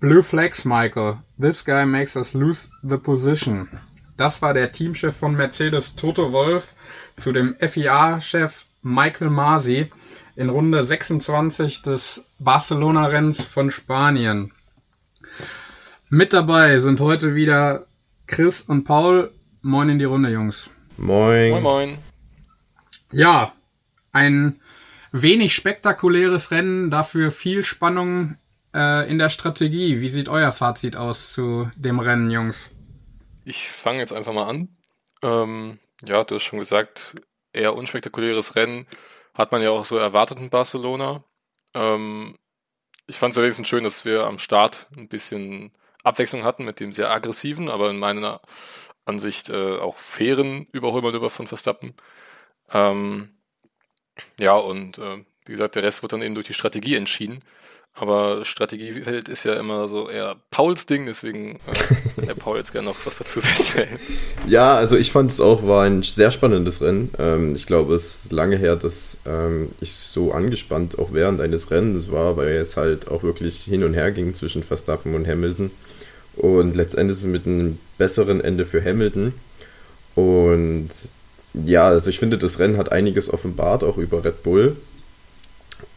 Blue Flags, Michael. This guy makes us lose the position. Das war der Teamchef von Mercedes, Toto Wolf, zu dem FIA-Chef Michael Masi in Runde 26 des Barcelona-Renns von Spanien. Mit dabei sind heute wieder Chris und Paul. Moin in die Runde, Jungs. Moin. Moin, moin. Ja, ein wenig spektakuläres Rennen, dafür viel Spannung äh, in der Strategie. Wie sieht euer Fazit aus zu dem Rennen, Jungs? Ich fange jetzt einfach mal an. Ähm, ja, du hast schon gesagt, eher unspektakuläres Rennen. Hat man ja auch so erwartet in Barcelona. Ähm, ich fand es wenigstens schön, dass wir am Start ein bisschen Abwechslung hatten mit dem sehr aggressiven, aber in meiner Ansicht äh, auch fairen Überholmanöver von Verstappen. Ähm, ja, und äh, wie gesagt, der Rest wird dann eben durch die Strategie entschieden. Aber Strategiefeld ist ja immer so eher Pauls Ding, deswegen äh, der Paul jetzt gerne noch was dazu erzählen. Ja, also ich fand es auch, war ein sehr spannendes Rennen. Ähm, ich glaube, es ist lange her, dass ähm, ich so angespannt auch während eines Rennens war, weil es halt auch wirklich hin und her ging zwischen Verstappen und Hamilton. Und letztendlich mit einem besseren Ende für Hamilton. Und ja, also ich finde, das Rennen hat einiges offenbart, auch über Red Bull.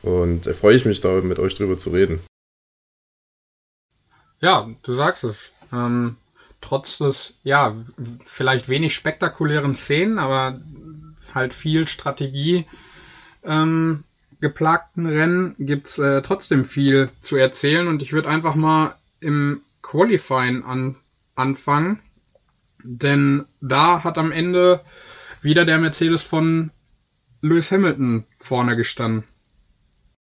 Und da freue ich mich, da mit euch drüber zu reden. Ja, du sagst es. Ähm, trotz des, ja, vielleicht wenig spektakulären Szenen, aber halt viel Strategie ähm, geplagten Rennen gibt's äh, trotzdem viel zu erzählen und ich würde einfach mal im Qualifying an, anfangen, denn da hat am Ende wieder der Mercedes von Lewis Hamilton vorne gestanden.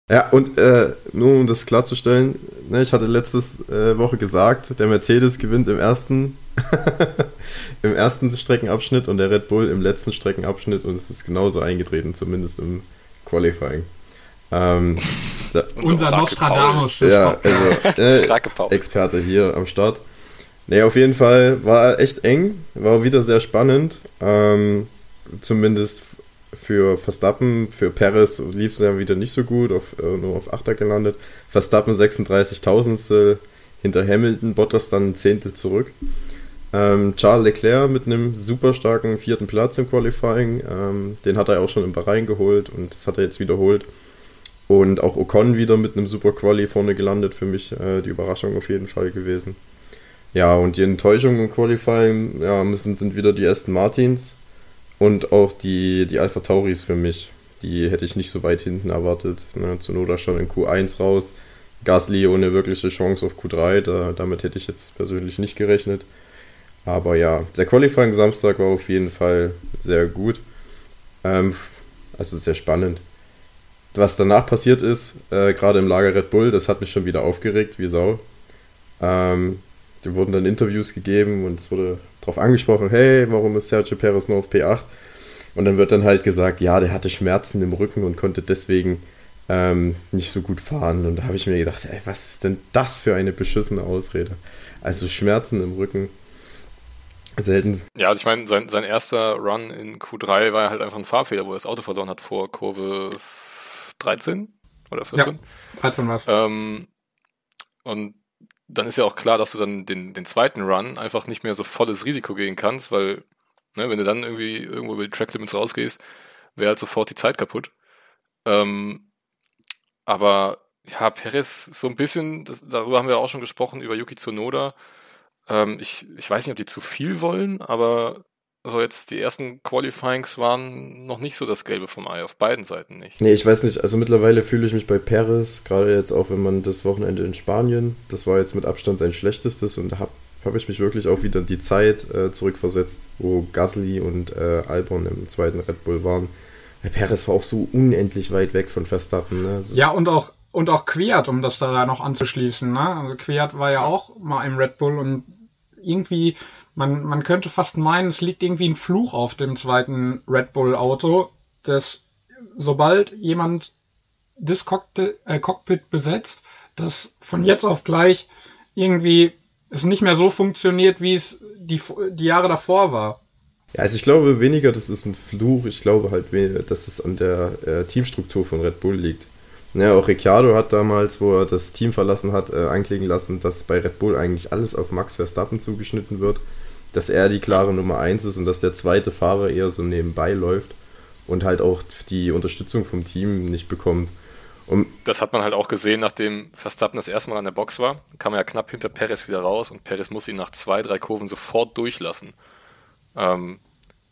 Ja, und äh, nur um das klarzustellen, ne, ich hatte letzte äh, Woche gesagt, der Mercedes gewinnt im ersten, im ersten Streckenabschnitt und der Red Bull im letzten Streckenabschnitt und es ist genauso eingetreten, zumindest im Qualifying. Ähm, da, Unser Nostradamus. Ja, also äh, Experte hier am Start. Nee, auf jeden Fall war echt eng, war wieder sehr spannend. Ähm, zumindest für Verstappen, für Perez lief es ja wieder nicht so gut, auf, äh, nur auf Achter gelandet. Verstappen 36.000 hinter Hamilton, Bottas dann ein Zehntel zurück. Ähm, Charles Leclerc mit einem super starken vierten Platz im Qualifying, ähm, den hat er auch schon im Bahrain geholt und das hat er jetzt wiederholt. Und auch Ocon wieder mit einem super Quali vorne gelandet, für mich äh, die Überraschung auf jeden Fall gewesen. Ja, und die Enttäuschung im Qualifying ja, müssen, sind wieder die Aston Martins und auch die, die Alpha Tauris für mich. Die hätte ich nicht so weit hinten erwartet. Ne? Zur Not schon in Q1 raus. Gasly ohne wirkliche Chance auf Q3. Da, damit hätte ich jetzt persönlich nicht gerechnet. Aber ja, der Qualifying Samstag war auf jeden Fall sehr gut. Ähm, also sehr spannend. Was danach passiert ist, äh, gerade im Lager Red Bull, das hat mich schon wieder aufgeregt, wie Sau. Ähm, Dem wurden dann Interviews gegeben und es wurde darauf angesprochen, hey, warum ist Sergio Perez nur auf P8? Und dann wird dann halt gesagt, ja, der hatte Schmerzen im Rücken und konnte deswegen ähm, nicht so gut fahren. Und da habe ich mir gedacht, ey, was ist denn das für eine beschissene Ausrede? Also Schmerzen im Rücken. Selten. Ja, also ich meine, sein, sein erster Run in Q3 war halt einfach ein Fahrfehler, wo er das Auto verloren hat vor Kurve 13 oder 14. Ja, 13 war es. Ähm, und dann ist ja auch klar, dass du dann den, den zweiten Run einfach nicht mehr so volles Risiko gehen kannst, weil, ne, wenn du dann irgendwie irgendwo über die Track Limits rausgehst, wäre halt sofort die Zeit kaputt. Ähm, aber ja, Perez so ein bisschen, das, darüber haben wir auch schon gesprochen, über Yuki Tsunoda. Ähm, ich, ich weiß nicht, ob die zu viel wollen, aber also jetzt die ersten Qualifyings waren noch nicht so das Gelbe vom Ei, auf beiden Seiten nicht. Nee, ich weiß nicht, also mittlerweile fühle ich mich bei Perez, gerade jetzt auch, wenn man das Wochenende in Spanien, das war jetzt mit Abstand sein schlechtestes und da habe hab ich mich wirklich auch wieder die Zeit äh, zurückversetzt, wo Gasly und äh, Albon im zweiten Red Bull waren. Weil Perez war auch so unendlich weit weg von Verstappen. Ne? Also ja, und auch, und auch Quiert, um das da noch anzuschließen. Ne? Also Quiert war ja auch mal im Red Bull und irgendwie man, man könnte fast meinen, es liegt irgendwie ein Fluch auf dem zweiten Red Bull Auto, dass sobald jemand das Cockpit, äh, Cockpit besetzt, dass von jetzt auf gleich irgendwie es nicht mehr so funktioniert, wie es die, die Jahre davor war. Ja, also ich glaube weniger, das ist ein Fluch. Ich glaube halt, dass es an der äh, Teamstruktur von Red Bull liegt. Ja, auch Ricciardo hat damals, wo er das Team verlassen hat, äh, anklicken lassen, dass bei Red Bull eigentlich alles auf Max Verstappen zugeschnitten wird, dass er die klare Nummer 1 ist und dass der zweite Fahrer eher so nebenbei läuft und halt auch die Unterstützung vom Team nicht bekommt. Und das hat man halt auch gesehen, nachdem Verstappen das erste Mal an der Box war, kam er ja knapp hinter Perez wieder raus und Perez muss ihn nach zwei, drei Kurven sofort durchlassen. Ähm,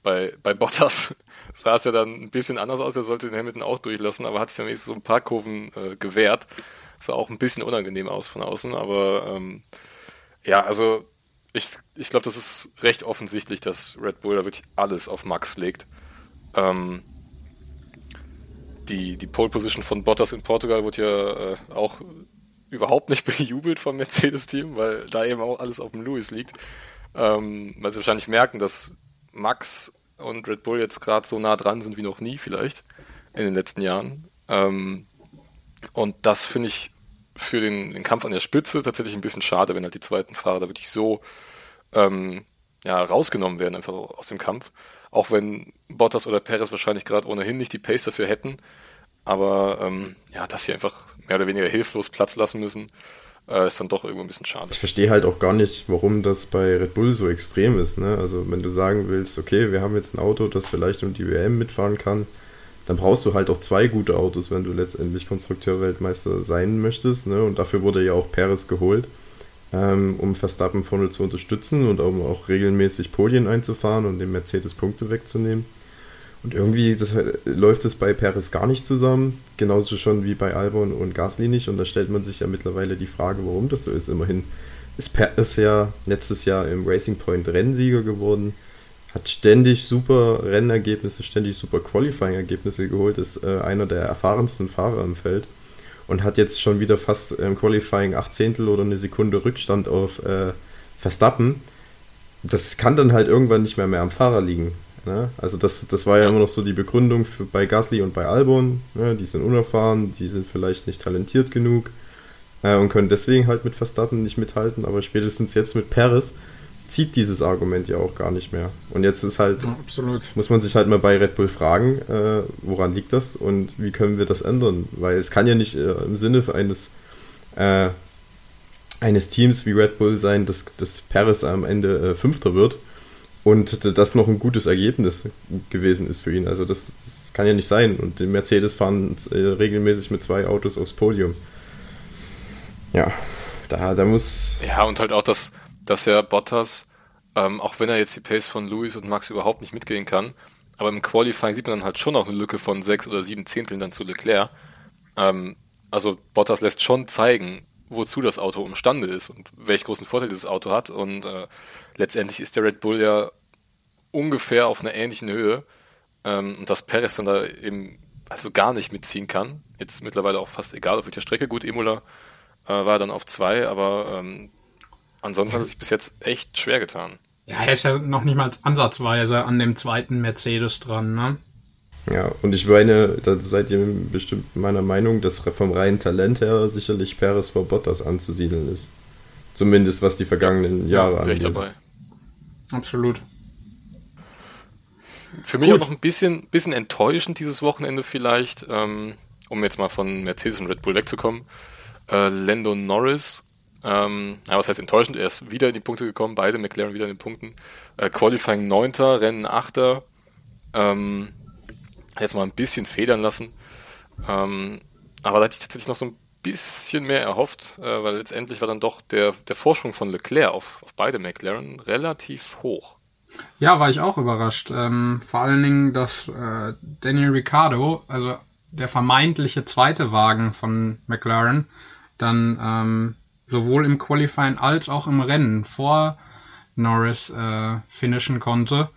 bei, bei Bottas sah es ja dann ein bisschen anders aus. Er sollte den Hamilton auch durchlassen, aber hat sich dann so ein paar Kurven äh, gewehrt. Sah auch ein bisschen unangenehm aus von außen, aber ähm, ja, also ich, ich glaube, das ist recht offensichtlich, dass Red Bull da wirklich alles auf Max legt. Ähm, die, die Pole Position von Bottas in Portugal wurde ja äh, auch überhaupt nicht bejubelt vom Mercedes-Team, weil da eben auch alles auf dem Lewis liegt. Ähm, weil sie wahrscheinlich merken, dass Max und Red Bull jetzt gerade so nah dran sind wie noch nie vielleicht in den letzten Jahren. Ähm, und das finde ich für den, den, Kampf an der Spitze tatsächlich ein bisschen schade, wenn halt die zweiten Fahrer da wirklich so ähm, ja, rausgenommen werden, einfach aus dem Kampf. Auch wenn Bottas oder Perez wahrscheinlich gerade ohnehin nicht die Pace dafür hätten. Aber ähm, ja, dass sie einfach mehr oder weniger hilflos Platz lassen müssen, äh, ist dann doch irgendwo ein bisschen schade. Ich verstehe halt auch gar nicht, warum das bei Red Bull so extrem ist. Ne? Also wenn du sagen willst, okay, wir haben jetzt ein Auto, das vielleicht um die WM mitfahren kann, dann brauchst du halt auch zwei gute Autos, wenn du letztendlich Konstrukteurweltmeister sein möchtest. Ne? Und dafür wurde ja auch Perez geholt, ähm, um Verstappen vorne zu unterstützen und um auch regelmäßig Podien einzufahren und dem Mercedes Punkte wegzunehmen. Und irgendwie das, läuft es bei Perez gar nicht zusammen, genauso schon wie bei Albon und Gasly nicht. Und da stellt man sich ja mittlerweile die Frage, warum das so ist. Immerhin ist Perez ja letztes Jahr im Racing Point Rennsieger geworden, hat ständig super Rennergebnisse, ständig super Qualifying-Ergebnisse geholt, ist äh, einer der erfahrensten Fahrer im Feld und hat jetzt schon wieder fast im Qualifying 8 Zehntel oder eine Sekunde Rückstand auf äh, Verstappen. Das kann dann halt irgendwann nicht mehr, mehr am Fahrer liegen. Ne? Also das, das war ja immer noch so die Begründung für, bei Gasly und bei Albon. Ne? Die sind unerfahren, die sind vielleicht nicht talentiert genug äh, und können deswegen halt mit Verstappen nicht mithalten. Aber spätestens jetzt mit Perez zieht dieses Argument ja auch gar nicht mehr. Und jetzt ist halt, ja, muss man sich halt mal bei Red Bull fragen, äh, woran liegt das und wie können wir das ändern? Weil es kann ja nicht äh, im Sinne eines äh, eines Teams wie Red Bull sein, dass, dass Perez am Ende äh, Fünfter wird und das noch ein gutes Ergebnis gewesen ist für ihn. Also das, das kann ja nicht sein. Und die Mercedes fahren äh, regelmäßig mit zwei Autos aufs Podium. Ja, da, da muss. Ja, und halt auch, dass, dass ja Bottas, ähm, auch wenn er jetzt die Pace von Lewis und Max überhaupt nicht mitgehen kann, aber im Qualifying sieht man dann halt schon noch eine Lücke von sechs oder sieben Zehnteln dann zu Leclerc. Ähm, also Bottas lässt schon zeigen, wozu das Auto imstande ist und welch großen Vorteil dieses Auto hat. Und äh, letztendlich ist der Red Bull ja ungefähr auf einer ähnlichen Höhe. Ähm, und dass Perez dann da eben also gar nicht mitziehen kann. Jetzt mittlerweile auch fast egal auf welcher Strecke. Gut, Imola äh, war dann auf zwei, aber ähm, ansonsten hat es sich bis jetzt echt schwer getan. Ja, er ist ja noch nicht mal ansatzweise an dem zweiten Mercedes dran, ne? Ja, und ich meine, da seid ihr bestimmt meiner Meinung, dass vom reinen Talent her sicherlich Perez vor Bottas anzusiedeln ist. Zumindest was die vergangenen ja, Jahre ja, angeht. dabei. Absolut. Für mich Gut. auch noch ein bisschen, bisschen enttäuschend dieses Wochenende vielleicht, ähm, um jetzt mal von Mercedes und Red Bull wegzukommen. Äh, Lando Norris, ähm, ja, was heißt enttäuschend? Er ist wieder in die Punkte gekommen, beide McLaren wieder in den Punkten. Äh, Qualifying 9., Rennen 8. Ähm, jetzt mal ein bisschen federn lassen. Ähm, aber da hatte ich tatsächlich noch so ein bisschen mehr erhofft, äh, weil letztendlich war dann doch der, der Vorsprung von Leclerc auf, auf beide McLaren relativ hoch. Ja, war ich auch überrascht. Ähm, vor allen Dingen, dass äh, Daniel Ricciardo, also der vermeintliche zweite Wagen von McLaren, dann ähm, sowohl im Qualifying als auch im Rennen vor Norris äh, finishen konnte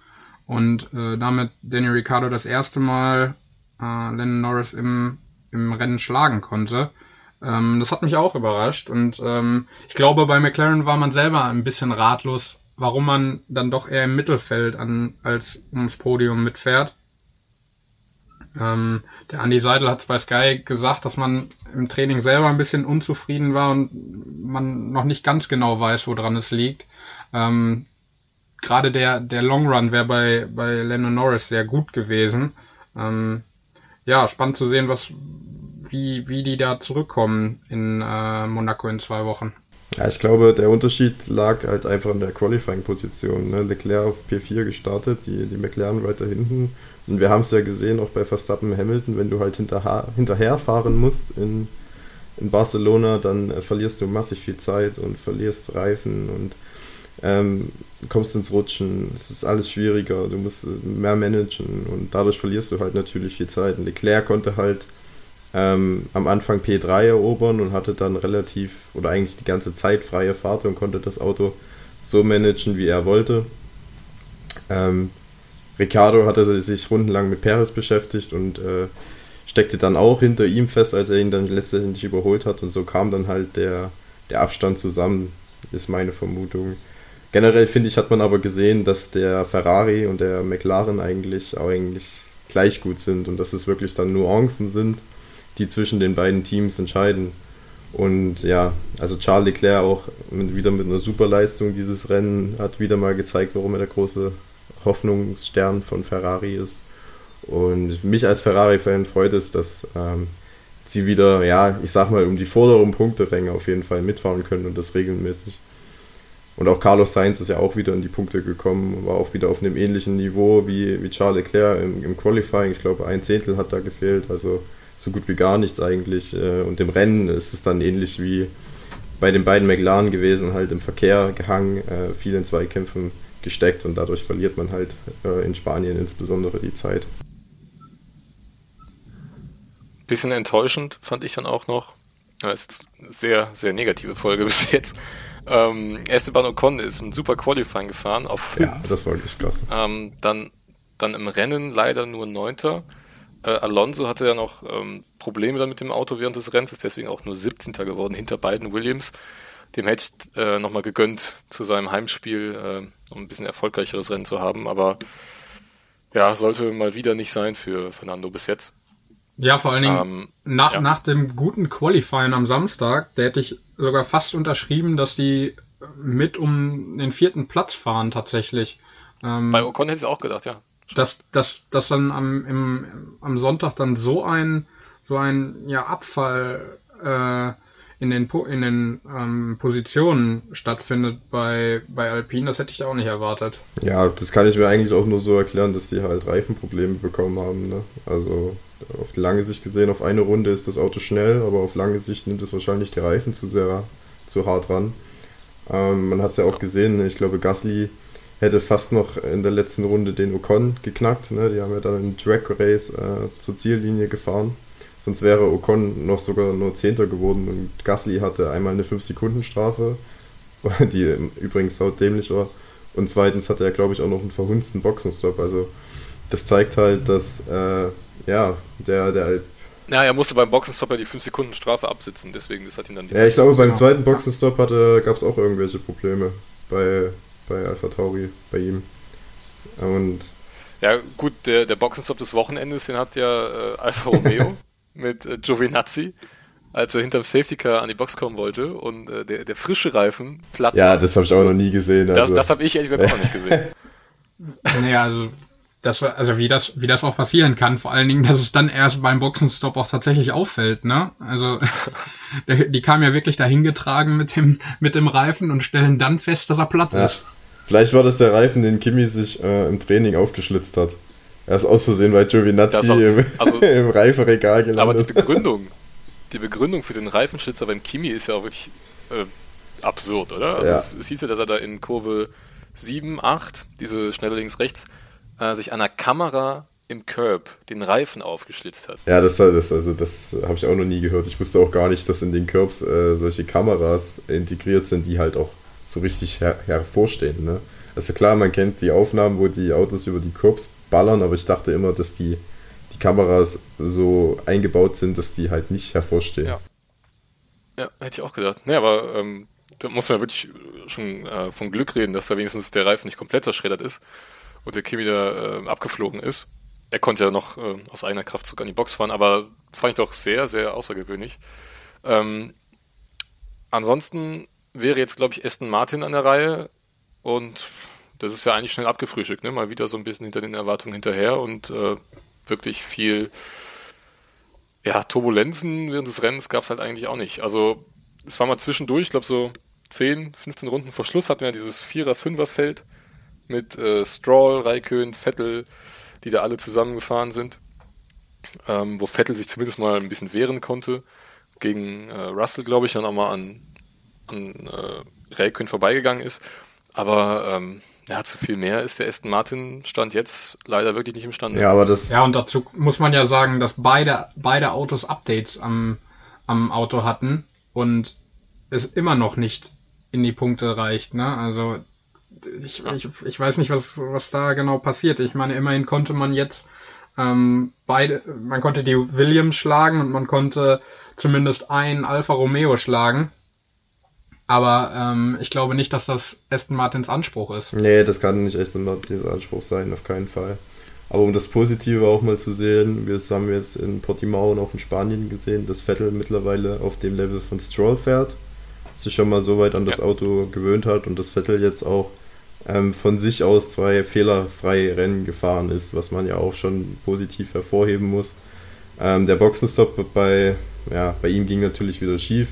und äh, damit Daniel Ricciardo das erste Mal äh, Lennon Norris im, im Rennen schlagen konnte. Ähm, das hat mich auch überrascht und ähm, ich glaube, bei McLaren war man selber ein bisschen ratlos, warum man dann doch eher im Mittelfeld an, als ums Podium mitfährt. Ähm, der Andy Seidel hat bei Sky gesagt, dass man im Training selber ein bisschen unzufrieden war und man noch nicht ganz genau weiß, woran es liegt. Ähm, gerade der, der Long Run wäre bei, bei Lennon Norris sehr gut gewesen. Ähm, ja, spannend zu sehen, was, wie, wie die da zurückkommen in äh, Monaco in zwei Wochen. Ja, ich glaube, der Unterschied lag halt einfach in der Qualifying-Position. Ne? Leclerc auf P4 gestartet, die, die McLaren weiter hinten. Und wir haben es ja gesehen, auch bei Verstappen Hamilton, wenn du halt hinterher, hinterher fahren musst in, in Barcelona, dann äh, verlierst du massig viel Zeit und verlierst Reifen und ähm, kommst ins Rutschen. Es ist alles schwieriger, du musst mehr managen und dadurch verlierst du halt natürlich viel Zeit. Und Leclerc konnte halt ähm, am Anfang P3 erobern und hatte dann relativ oder eigentlich die ganze Zeit freie Fahrt und konnte das Auto so managen, wie er wollte. Ähm, Ricardo hatte sich rundenlang mit Perez beschäftigt und äh, steckte dann auch hinter ihm fest, als er ihn dann letztendlich überholt hat und so kam dann halt der, der Abstand zusammen, ist meine Vermutung. Generell finde ich, hat man aber gesehen, dass der Ferrari und der McLaren eigentlich auch eigentlich gleich gut sind und dass es wirklich dann Nuancen sind die zwischen den beiden Teams entscheiden. Und ja, also Charles Leclerc auch mit, wieder mit einer super Leistung dieses Rennen hat wieder mal gezeigt, warum er der große Hoffnungsstern von Ferrari ist. Und mich als Ferrari-Fan freut es, dass ähm, sie wieder, ja, ich sag mal, um die vorderen Punkteränge auf jeden Fall mitfahren können und das regelmäßig. Und auch Carlos Sainz ist ja auch wieder in die Punkte gekommen, war auch wieder auf einem ähnlichen Niveau wie, wie Charles Leclerc im, im Qualifying. Ich glaube, ein Zehntel hat da gefehlt. Also so gut wie gar nichts eigentlich. Äh, und im Rennen ist es dann ähnlich wie bei den beiden McLaren gewesen, halt im Verkehr gehangen, äh, viel in Zweikämpfen gesteckt und dadurch verliert man halt äh, in Spanien insbesondere die Zeit. Bisschen enttäuschend fand ich dann auch noch. Das ist eine sehr, sehr negative Folge bis jetzt. Ähm, Esteban Ocon ist ein super Qualifying gefahren auf 5. Ja, das war wirklich krass. Ähm, dann, dann im Rennen leider nur Neunter. Äh, Alonso hatte ja noch ähm, Probleme dann mit dem Auto während des Rennens, ist deswegen auch nur 17. geworden hinter beiden Williams. Dem hätte ich äh, nochmal gegönnt, zu seinem Heimspiel äh, um ein bisschen erfolgreicheres Rennen zu haben, aber ja, sollte mal wieder nicht sein für Fernando bis jetzt. Ja, vor allen Dingen ähm, nach, ja. nach dem guten Qualifying am Samstag, da hätte ich sogar fast unterschrieben, dass die mit um den vierten Platz fahren tatsächlich. Ähm, Bei Ocon hätte ich auch gedacht, ja dass, dass, dass dann am, im, am Sonntag dann so ein, so ein ja, Abfall äh, in den, in den ähm, Positionen stattfindet bei, bei Alpine, das hätte ich auch nicht erwartet. Ja, das kann ich mir eigentlich auch nur so erklären, dass die halt Reifenprobleme bekommen haben. Ne? Also auf lange Sicht gesehen, auf eine Runde ist das Auto schnell, aber auf lange Sicht nimmt es wahrscheinlich die Reifen zu sehr, zu hart ran. Ähm, man hat es ja auch gesehen, ich glaube Gasly hätte fast noch in der letzten Runde den Ocon geknackt. Ne? Die haben ja dann einen Drag Race äh, zur Ziellinie gefahren. Sonst wäre Ocon noch sogar nur Zehnter geworden und Gasly hatte einmal eine 5-Sekunden-Strafe, die übrigens saudämlich war. Und zweitens hatte er, glaube ich, auch noch einen verhunzten Boxenstopp. Also das zeigt halt, dass äh, ja, der, der ja, er musste beim Boxenstopp ja die 5 Sekunden Strafe absitzen, deswegen das hat ihn dann Ja, ich glaube, beim zweiten Boxenstopp gab es auch irgendwelche Probleme bei, bei Alpha Tauri, bei ihm. Und ja, gut, der, der Boxenstopp des Wochenendes, den hat ja äh, Alfa Romeo mit äh, Giovinazzi, als er hinterm Safety Car an die Box kommen wollte und äh, der, der frische Reifen platt. Ja, das habe ich auch noch nie gesehen. Also. Das, das habe ich ehrlich gesagt auch noch nicht gesehen. naja, also das war, also wie das, wie das auch passieren kann, vor allen Dingen, dass es dann erst beim Boxenstopp auch tatsächlich auffällt, ne? Also die kamen ja wirklich dahin getragen mit dem, mit dem Reifen und stellen dann fest, dass er platt ja. ist. Vielleicht war das der Reifen, den Kimi sich äh, im Training aufgeschlitzt hat. Er ist aus Versehen bei Giovinazzi auch, im, also, im Reifenregal gelandet. Aber die Begründung, die Begründung für den Reifenschlitzer beim Kimi ist ja auch wirklich äh, absurd, oder? Also ja. es, es, hieß ja, dass er da in Kurve 7, 8, diese schnelle links-rechts, äh, sich an der Kamera im Curb den Reifen aufgeschlitzt hat. Ja, das, das, also das habe ich auch noch nie gehört. Ich wusste auch gar nicht, dass in den Curbs äh, solche Kameras integriert sind, die halt auch so richtig her hervorstehen. Ne? Also klar, man kennt die Aufnahmen, wo die Autos über die Curbs ballern, aber ich dachte immer, dass die, die Kameras so eingebaut sind, dass die halt nicht hervorstehen. Ja, ja hätte ich auch gedacht. Nee, aber ähm, da muss man wirklich schon äh, von Glück reden, dass da wenigstens der Reifen nicht komplett zerschreddert ist und der Kimi da äh, abgeflogen ist. Er konnte ja noch äh, aus eigener Kraft sogar in die Box fahren, aber fand ich doch sehr, sehr außergewöhnlich. Ähm, ansonsten wäre jetzt, glaube ich, Aston Martin an der Reihe und das ist ja eigentlich schnell abgefrühstückt, ne? Mal wieder so ein bisschen hinter den Erwartungen hinterher und äh, wirklich viel ja, Turbulenzen während des Rennens gab es halt eigentlich auch nicht. Also es war mal zwischendurch, ich glaube so 10, 15 Runden vor Schluss hatten wir dieses Vierer-Fünfer-Feld mit äh, Stroll, Raikön, Vettel, die da alle zusammengefahren sind, ähm, wo Vettel sich zumindest mal ein bisschen wehren konnte gegen äh, Russell, glaube ich, dann auch mal an, an äh, Raikön vorbeigegangen ist. Aber ähm, ja, zu viel mehr ist der Aston Martin Stand jetzt leider wirklich nicht imstande. Ja, aber das. Ja, und dazu muss man ja sagen, dass beide, beide Autos Updates am, am Auto hatten und es immer noch nicht in die Punkte reicht, ne? Also ich, ich, ich weiß nicht, was, was da genau passiert. Ich meine, immerhin konnte man jetzt ähm, beide, man konnte die Williams schlagen und man konnte zumindest ein Alfa Romeo schlagen. Aber ähm, ich glaube nicht, dass das Aston Martins Anspruch ist. Nee, das kann nicht Aston Martins Anspruch sein, auf keinen Fall. Aber um das Positive auch mal zu sehen, wir haben jetzt in Portimao und auch in Spanien gesehen, dass Vettel mittlerweile auf dem Level von Stroll fährt, sich schon mal so weit an das ja. Auto gewöhnt hat und dass Vettel jetzt auch ähm, von sich aus zwei fehlerfreie Rennen gefahren ist, was man ja auch schon positiv hervorheben muss. Ähm, der Boxenstopp bei, ja, bei ihm ging natürlich wieder schief.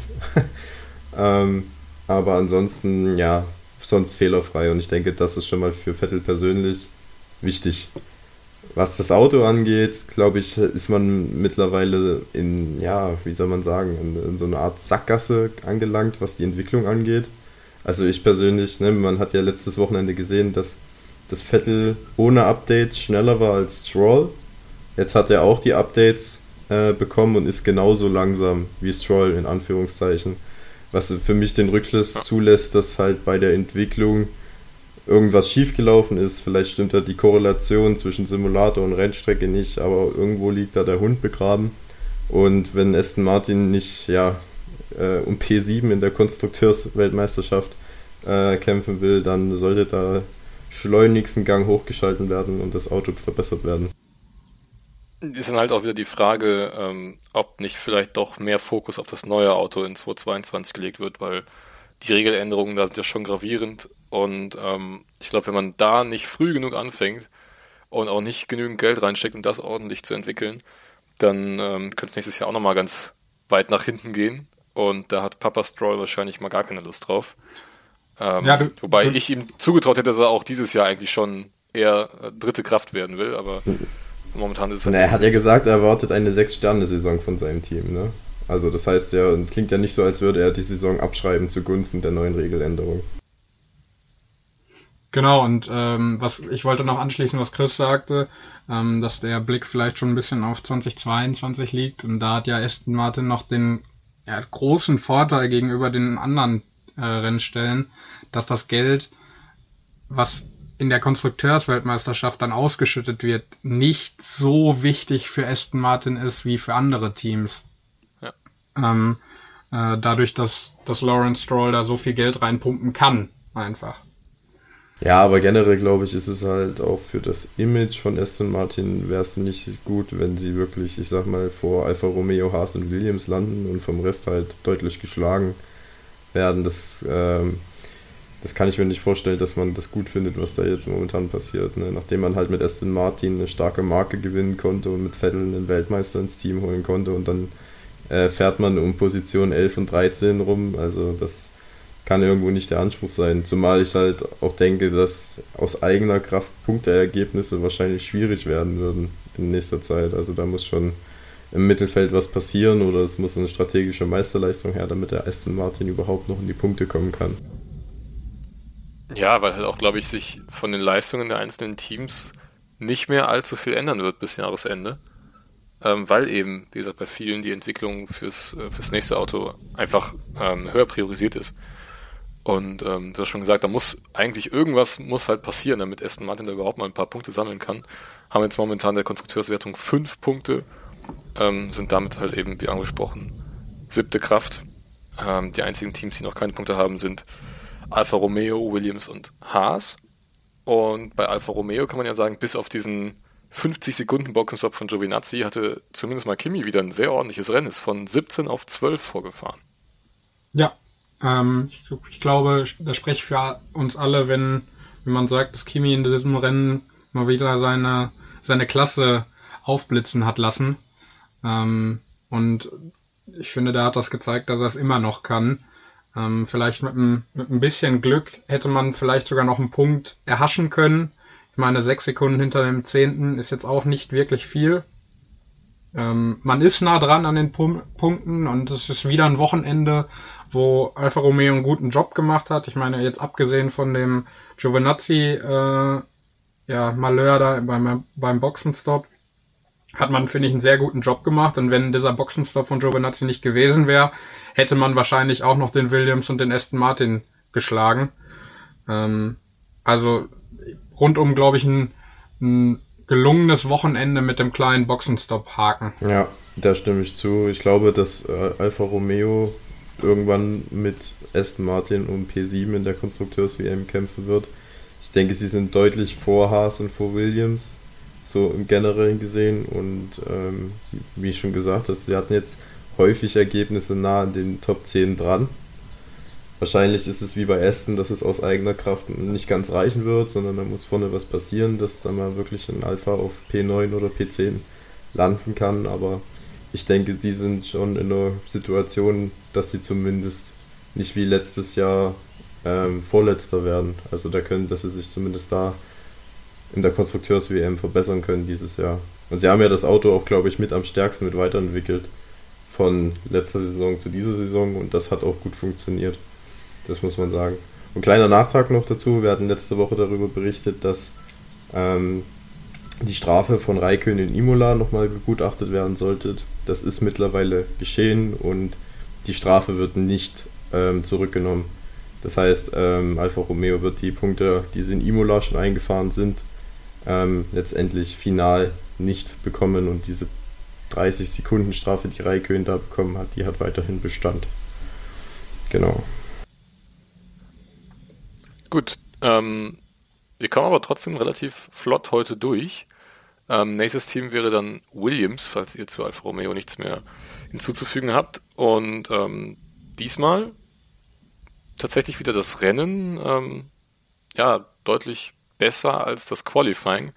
ähm, aber ansonsten, ja, sonst fehlerfrei. Und ich denke, das ist schon mal für Vettel persönlich wichtig. Was das Auto angeht, glaube ich, ist man mittlerweile in, ja, wie soll man sagen, in, in so eine Art Sackgasse angelangt, was die Entwicklung angeht. Also ich persönlich, ne, man hat ja letztes Wochenende gesehen, dass das Vettel ohne Updates schneller war als Stroll. Jetzt hat er auch die Updates äh, bekommen und ist genauso langsam wie Stroll in Anführungszeichen. Was für mich den Rückschluss zulässt, dass halt bei der Entwicklung irgendwas schiefgelaufen ist. Vielleicht stimmt da die Korrelation zwischen Simulator und Rennstrecke nicht, aber irgendwo liegt da der Hund begraben. Und wenn Aston Martin nicht ja, äh, um P7 in der Konstrukteursweltmeisterschaft äh, kämpfen will, dann sollte da schleunigst ein Gang hochgeschalten werden und das Auto verbessert werden. Ist dann halt auch wieder die Frage, ähm, ob nicht vielleicht doch mehr Fokus auf das neue Auto in 2022 gelegt wird, weil die Regeländerungen da sind ja schon gravierend. Und ähm, ich glaube, wenn man da nicht früh genug anfängt und auch nicht genügend Geld reinsteckt, um das ordentlich zu entwickeln, dann ähm, könnte es nächstes Jahr auch nochmal ganz weit nach hinten gehen. Und da hat Papa Stroll wahrscheinlich mal gar keine Lust drauf. Ähm, ja, du, wobei du, ich ihm zugetraut hätte, dass er auch dieses Jahr eigentlich schon eher äh, dritte Kraft werden will, aber momentan ist es. Halt Na, er hat ja gesagt, er erwartet eine Sechs-Sterne-Saison von seinem Team, ne? Also das heißt ja, klingt ja nicht so, als würde er die Saison abschreiben zugunsten der neuen Regeländerung. Genau, und ähm, was ich wollte noch anschließen, was Chris sagte, ähm, dass der Blick vielleicht schon ein bisschen auf 2022 liegt. Und da hat ja Aston Martin noch den ja, großen Vorteil gegenüber den anderen äh, Rennstellen, dass das Geld, was in der Konstrukteursweltmeisterschaft dann ausgeschüttet wird, nicht so wichtig für Aston Martin ist wie für andere Teams. Ja. Ähm, äh, dadurch, dass, dass Lawrence Stroll da so viel Geld reinpumpen kann, einfach. Ja, aber generell glaube ich, ist es halt auch für das Image von Aston Martin wäre es nicht gut, wenn sie wirklich, ich sag mal, vor Alfa Romeo, Haas und Williams landen und vom Rest halt deutlich geschlagen werden. Das, ähm, das kann ich mir nicht vorstellen, dass man das gut findet, was da jetzt momentan passiert. Ne? Nachdem man halt mit Aston Martin eine starke Marke gewinnen konnte und mit Vettel einen Weltmeister ins Team holen konnte und dann äh, fährt man um Position 11 und 13 rum. Also das kann irgendwo nicht der Anspruch sein. Zumal ich halt auch denke, dass aus eigener Kraft Punkteergebnisse wahrscheinlich schwierig werden würden in nächster Zeit. Also da muss schon im Mittelfeld was passieren oder es muss eine strategische Meisterleistung her, damit der Aston Martin überhaupt noch in die Punkte kommen kann. Ja, weil halt auch, glaube ich, sich von den Leistungen der einzelnen Teams nicht mehr allzu viel ändern wird bis Jahresende. Ähm, weil eben, wie gesagt, bei vielen die Entwicklung fürs, äh, fürs nächste Auto einfach ähm, höher priorisiert ist. Und ähm, du hast schon gesagt, da muss eigentlich irgendwas muss halt passieren, damit Aston Martin da überhaupt mal ein paar Punkte sammeln kann. Haben jetzt momentan der Konstrukteurswertung fünf Punkte, ähm, sind damit halt eben, wie angesprochen, siebte Kraft. Ähm, die einzigen Teams, die noch keine Punkte haben, sind Alfa Romeo, Williams und Haas. Und bei Alfa Romeo kann man ja sagen, bis auf diesen 50 Sekunden Boxenstopp von Giovinazzi hatte zumindest mal Kimi wieder ein sehr ordentliches Rennen, ist von 17 auf 12 vorgefahren. Ja, ähm, ich, ich, glaube, da spreche ich für uns alle, wenn, wenn man sagt, dass Kimi in diesem Rennen mal wieder seine, seine Klasse aufblitzen hat lassen. Ähm, Und ich finde, der hat das gezeigt, dass er es immer noch kann. Ähm, vielleicht mit mit ein bisschen Glück hätte man vielleicht sogar noch einen Punkt erhaschen können. Ich meine, sechs Sekunden hinter dem Zehnten ist jetzt auch nicht wirklich viel. Ähm, man ist nah dran an den Pum Punkten und es ist wieder ein Wochenende, wo Alfa Romeo einen guten Job gemacht hat. Ich meine, jetzt abgesehen von dem Giovinazzi, äh, ja, Malheur da beim, beim Boxenstopp, hat man, finde ich, einen sehr guten Job gemacht. Und wenn dieser Boxenstopp von Giovinazzi nicht gewesen wäre, hätte man wahrscheinlich auch noch den Williams und den Aston Martin geschlagen. Ähm, also rundum, glaube ich, ein, ein gelungenes Wochenende mit dem kleinen Boxenstopp-Haken. Ja, da stimme ich zu. Ich glaube, dass äh, Alfa Romeo irgendwann mit Aston Martin um P7 in der Konstrukteurs-WM kämpfen wird. Ich denke, sie sind deutlich vor Haas und vor Williams, so im Generellen gesehen. Und ähm, wie schon gesagt habe, sie hatten jetzt häufig Ergebnisse nah an den Top 10 dran. Wahrscheinlich ist es wie bei Aston, dass es aus eigener Kraft nicht ganz reichen wird, sondern da muss vorne was passieren, dass da mal wirklich ein Alpha auf P9 oder P10 landen kann. Aber ich denke, die sind schon in einer Situation, dass sie zumindest nicht wie letztes Jahr ähm, Vorletzter werden. Also da können, dass sie sich zumindest da in der Konstrukteurs-WM verbessern können dieses Jahr. Und sie haben ja das Auto auch, glaube ich, mit am stärksten mit weiterentwickelt von letzter Saison zu dieser Saison und das hat auch gut funktioniert. Das muss man sagen. Und kleiner Nachtrag noch dazu: Wir hatten letzte Woche darüber berichtet, dass ähm, die Strafe von Raikön in Imola nochmal begutachtet werden sollte. Das ist mittlerweile geschehen und die Strafe wird nicht ähm, zurückgenommen. Das heißt, ähm, Alfa Romeo wird die Punkte, die sie in Imola schon eingefahren sind, ähm, letztendlich final nicht bekommen und diese 30 Sekunden Strafe, die Raikön da bekommen hat, die hat weiterhin Bestand. Genau. Gut, ähm, wir kommen aber trotzdem relativ flott heute durch. Ähm, nächstes Team wäre dann Williams, falls ihr zu Alfa Romeo nichts mehr hinzuzufügen habt. Und ähm, diesmal tatsächlich wieder das Rennen, ähm, ja, deutlich besser als das Qualifying.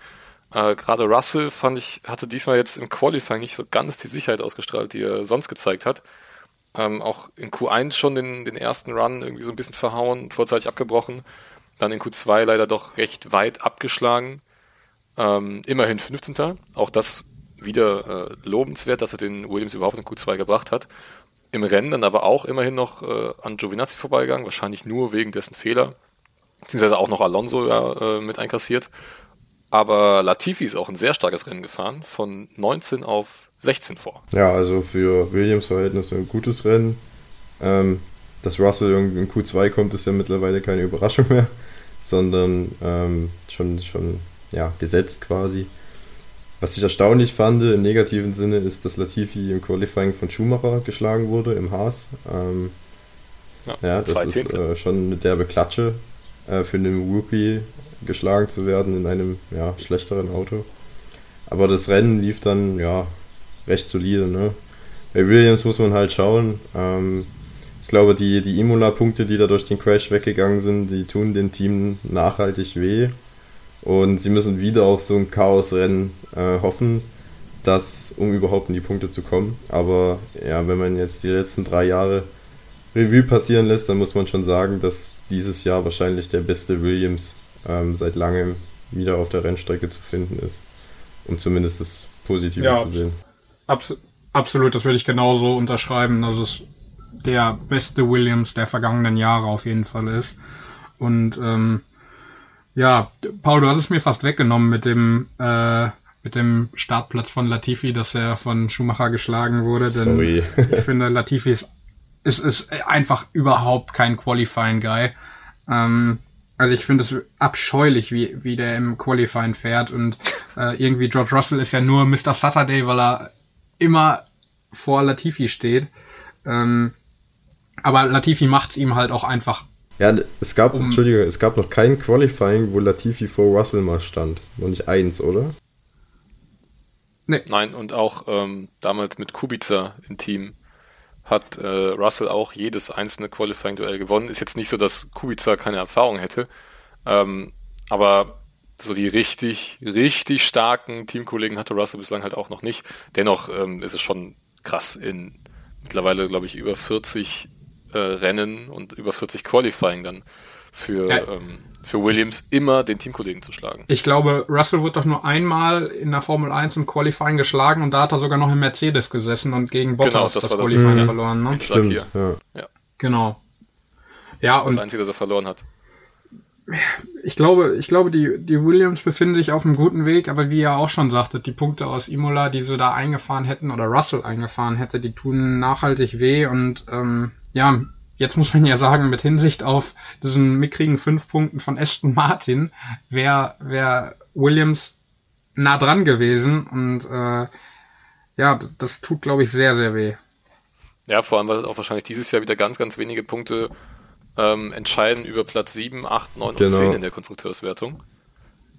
Äh, Gerade Russell fand ich, hatte diesmal jetzt im Qualifying nicht so ganz die Sicherheit ausgestrahlt, die er sonst gezeigt hat. Ähm, auch in Q1 schon den, den ersten Run irgendwie so ein bisschen verhauen, vorzeitig abgebrochen. Dann in Q2 leider doch recht weit abgeschlagen. Ähm, immerhin 15. Auch das wieder äh, lobenswert, dass er den Williams überhaupt in Q2 gebracht hat. Im Rennen dann aber auch immerhin noch äh, an Giovinazzi vorbeigegangen, wahrscheinlich nur wegen dessen Fehler. Beziehungsweise auch noch Alonso ja, äh, mit einkassiert. Aber Latifi ist auch ein sehr starkes Rennen gefahren, von 19 auf 16 vor. Ja, also für Williams Verhältnisse ein gutes Rennen. Ähm, dass Russell in Q2 kommt, ist ja mittlerweile keine Überraschung mehr, sondern ähm, schon, schon ja, gesetzt quasi. Was ich erstaunlich fand im negativen Sinne ist, dass Latifi im Qualifying von Schumacher geschlagen wurde im Haas. Ähm, ja, ja, das ist äh, schon eine derbe Klatsche äh, für einen Rookie geschlagen zu werden in einem ja, schlechteren Auto. Aber das Rennen lief dann ja recht solide. Ne? Bei Williams muss man halt schauen. Ähm, ich glaube, die, die Imola-Punkte, die da durch den Crash weggegangen sind, die tun dem Team nachhaltig weh. Und sie müssen wieder auf so ein Chaosrennen äh, hoffen, dass, um überhaupt in die Punkte zu kommen. Aber ja, wenn man jetzt die letzten drei Jahre Revue passieren lässt, dann muss man schon sagen, dass dieses Jahr wahrscheinlich der beste Williams ähm, seit langem wieder auf der Rennstrecke zu finden ist, um zumindest das Positive ja, zu sehen. Abs absolut, das würde ich genauso unterschreiben. Also es der beste Williams der vergangenen Jahre auf jeden Fall ist. Und ähm, ja, Paul, du hast es mir fast weggenommen mit dem äh, mit dem Startplatz von Latifi, dass er von Schumacher geschlagen wurde. Denn Sorry. ich finde, Latifi ist, ist, ist einfach überhaupt kein Qualifying Guy. Ähm, also ich finde es abscheulich, wie, wie der im Qualifying fährt und äh, irgendwie George Russell ist ja nur Mr. Saturday, weil er immer vor Latifi steht. Ähm, aber Latifi macht es ihm halt auch einfach. Ja, es gab, um, Entschuldige, es gab noch kein Qualifying, wo Latifi vor Russell mal stand. Noch nicht eins, oder? Nee. Nein, und auch ähm, damals mit Kubica im Team hat äh, Russell auch jedes einzelne Qualifying-Duell gewonnen. Ist jetzt nicht so, dass Kubica keine Erfahrung hätte, ähm, aber so die richtig, richtig starken Teamkollegen hatte Russell bislang halt auch noch nicht. Dennoch ähm, ist es schon krass in mittlerweile, glaube ich, über 40 äh, Rennen und über 40 Qualifying dann für, ja. ähm, für Williams immer den Teamkollegen zu schlagen. Ich glaube, Russell wird doch nur einmal in der Formel 1 im Qualifying geschlagen und da hat er sogar noch im Mercedes gesessen und gegen Bottas genau, das, das Qualifying das, verloren. Ne? Stimmt, ja. ja. Genau. Ja, das und das Einzige, das er verloren hat. Ich glaube, ich glaube, die, die Williams befinden sich auf einem guten Weg, aber wie ihr auch schon sagtet, die Punkte aus Imola, die sie da eingefahren hätten oder Russell eingefahren hätte, die tun nachhaltig weh und ähm, ja, jetzt muss man ja sagen, mit Hinsicht auf diesen mickrigen fünf Punkten von Aston Martin, wäre wär Williams nah dran gewesen und äh, ja, das tut, glaube ich, sehr, sehr weh. Ja, vor allem, weil auch wahrscheinlich dieses Jahr wieder ganz, ganz wenige Punkte ähm, entscheiden über Platz 7, 8, 9 genau. und 10 in der Konstrukteurswertung.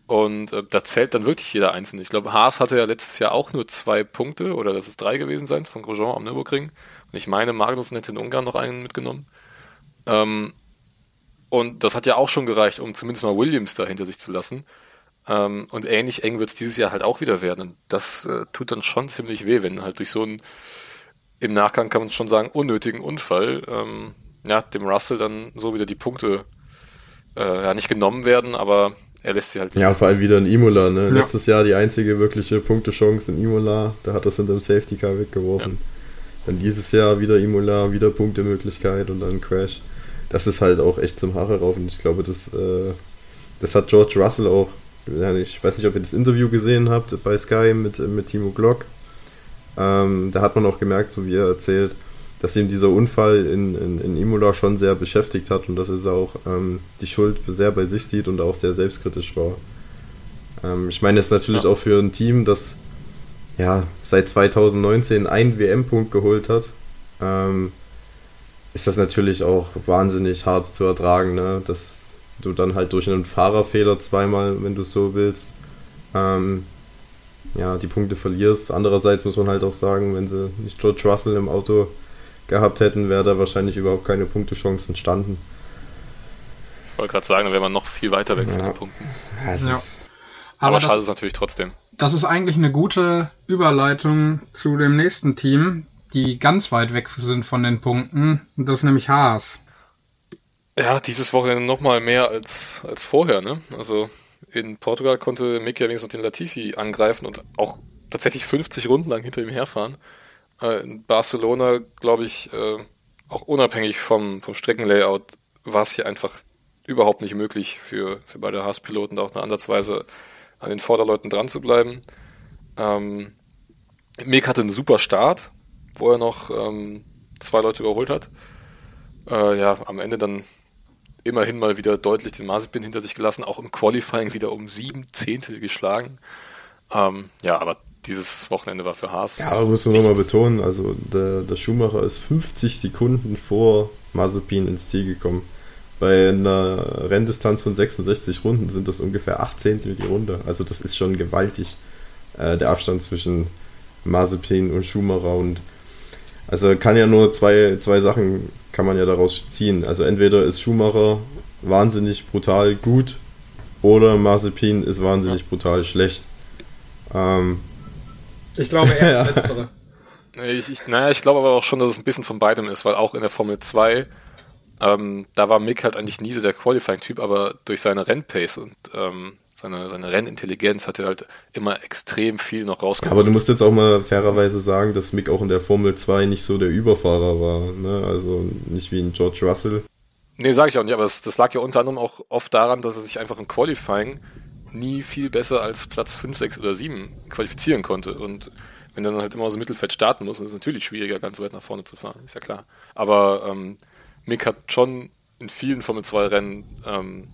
Und äh, da zählt dann wirklich jeder Einzelne. Ich glaube, Haas hatte ja letztes Jahr auch nur zwei Punkte, oder das ist drei gewesen sein, von Grosjean am Nürburgring. Und ich meine, Magnussen hätte in Ungarn noch einen mitgenommen. Ähm, und das hat ja auch schon gereicht, um zumindest mal Williams da hinter sich zu lassen. Ähm, und ähnlich eng wird es dieses Jahr halt auch wieder werden. Und das äh, tut dann schon ziemlich weh, wenn halt durch so einen, im Nachgang kann man schon sagen, unnötigen Unfall, ähm, ja, dem Russell dann so wieder die Punkte äh, ja nicht genommen werden, aber er lässt sie halt. Ja, vor allem wieder in Imola, ne? Ja. Letztes Jahr die einzige wirkliche Punktechance in Imola, da hat er es in dem Safety Car weggeworfen. Ja. Dann dieses Jahr wieder Imola, wieder Punktemöglichkeit und dann Crash. Das ist halt auch echt zum Haare rauf und ich glaube, das, äh, das hat George Russell auch, ich weiß nicht, ob ihr das Interview gesehen habt bei Sky mit, mit Timo Glock. Ähm, da hat man auch gemerkt, so wie er erzählt, dass ihm dieser Unfall in, in, in Imola schon sehr beschäftigt hat und dass er auch ähm, die Schuld sehr bei sich sieht und auch sehr selbstkritisch war. Ähm, ich meine, es ist natürlich ja. auch für ein Team, das ja seit 2019 einen WM-Punkt geholt hat, ähm, ist das natürlich auch wahnsinnig hart zu ertragen, ne? dass du dann halt durch einen Fahrerfehler zweimal, wenn du es so willst, ähm, ja, die Punkte verlierst. Andererseits muss man halt auch sagen, wenn sie nicht George Russell im Auto gehabt hätten, wäre da wahrscheinlich überhaupt keine Punktechance entstanden. Ich wollte gerade sagen, dann wäre man noch viel weiter weg ja. von den Punkten. Ja. Aber, Aber schade ist natürlich trotzdem. Das ist eigentlich eine gute Überleitung zu dem nächsten Team, die ganz weit weg sind von den Punkten. Das ist nämlich Haas. Ja, dieses Wochenende nochmal mehr als, als vorher. Ne? Also in Portugal konnte Mick ja wenigstens den Latifi angreifen und auch tatsächlich 50 Runden lang hinter ihm herfahren. Äh, in Barcelona, glaube ich, äh, auch unabhängig vom, vom Streckenlayout, war es hier einfach überhaupt nicht möglich für, für beide Haas-Piloten da auch eine Ansatzweise an den Vorderleuten dran zu bleiben. Ähm, Mick hatte einen super Start, wo er noch ähm, zwei Leute überholt hat. Äh, ja, am Ende dann immerhin mal wieder deutlich den Mazepin hinter sich gelassen, auch im Qualifying wieder um sieben Zehntel geschlagen. Ähm, ja, aber dieses Wochenende war für Haas. Ja, aber musst du nochmal betonen, also der, der Schumacher ist 50 Sekunden vor Mazepin ins Ziel gekommen. Bei einer Renndistanz von 66 Runden sind das ungefähr 8 Zehntel die Runde. Also das ist schon gewaltig, äh, der Abstand zwischen Mazepin und Schumacher. Und also kann ja nur zwei, zwei Sachen kann man ja daraus ziehen. Also entweder ist Schumacher wahnsinnig brutal gut oder Mazepin ist wahnsinnig ja. brutal schlecht. Ähm, ich glaube eher das Letztere. Ich, ich, naja, ich glaube aber auch schon, dass es ein bisschen von beidem ist, weil auch in der Formel 2, ähm, da war Mick halt eigentlich nie so der Qualifying-Typ, aber durch seine Rennpace und ähm, seine, seine Rennintelligenz hat er halt immer extrem viel noch rausgeholt. Aber du musst jetzt auch mal fairerweise sagen, dass Mick auch in der Formel 2 nicht so der Überfahrer war, ne? Also nicht wie ein George Russell. Nee, sage ich auch nicht, aber das, das lag ja unter anderem auch oft daran, dass er sich einfach im Qualifying nie viel besser als Platz 5, 6 oder 7 qualifizieren konnte. Und wenn er dann halt immer aus dem Mittelfeld starten muss, ist es natürlich schwieriger, ganz weit nach vorne zu fahren, ist ja klar. Aber ähm, Mick hat schon in vielen Formel 2 Rennen ähm,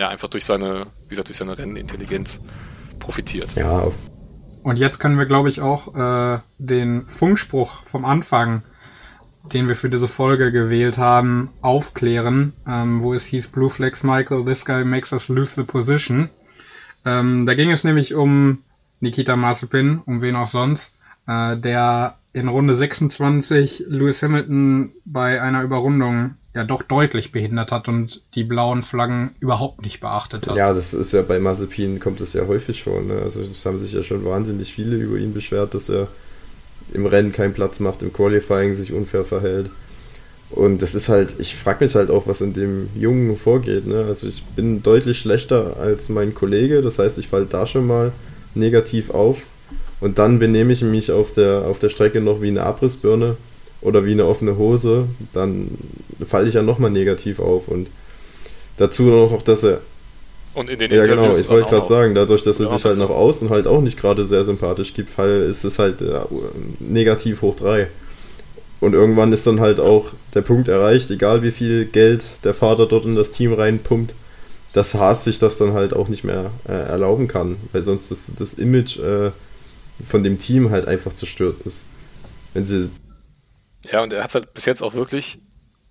ja einfach durch seine, wie gesagt, durch seine Rennintelligenz profitiert. Ja. Und jetzt können wir, glaube ich, auch äh, den Funkspruch vom Anfang, den wir für diese Folge gewählt haben, aufklären, ähm, wo es hieß Blue Flex Michael, this guy makes us lose the position. Ähm, da ging es nämlich um Nikita Mazepin, um wen auch sonst, äh, der in Runde 26 Lewis Hamilton bei einer Überrundung ja doch deutlich behindert hat und die blauen Flaggen überhaupt nicht beachtet hat. Ja, das ist ja bei Mazepin kommt das ja häufig vor. Ne? Also es haben sich ja schon wahnsinnig viele über ihn beschwert, dass er im Rennen keinen Platz macht, im Qualifying sich unfair verhält. Und das ist halt, ich frage mich halt auch, was in dem Jungen vorgeht. Ne? Also ich bin deutlich schlechter als mein Kollege, das heißt, ich falle da schon mal negativ auf. Und dann benehme ich mich auf der, auf der Strecke noch wie eine Abrissbirne oder wie eine offene Hose, dann falle ich ja nochmal negativ auf. Und dazu noch, dass er. Und in den Ja, genau, ich wollte gerade sagen, dadurch, dass er sich halt nach außen halt auch nicht gerade sehr sympathisch gibt, ist es halt ja, negativ hoch 3. Und irgendwann ist dann halt auch der Punkt erreicht, egal wie viel Geld der Vater dort in das Team reinpumpt, dass Haas sich das dann halt auch nicht mehr äh, erlauben kann, weil sonst das, das Image äh, von dem Team halt einfach zerstört ist. Wenn sie. Ja, und er hat halt bis jetzt auch wirklich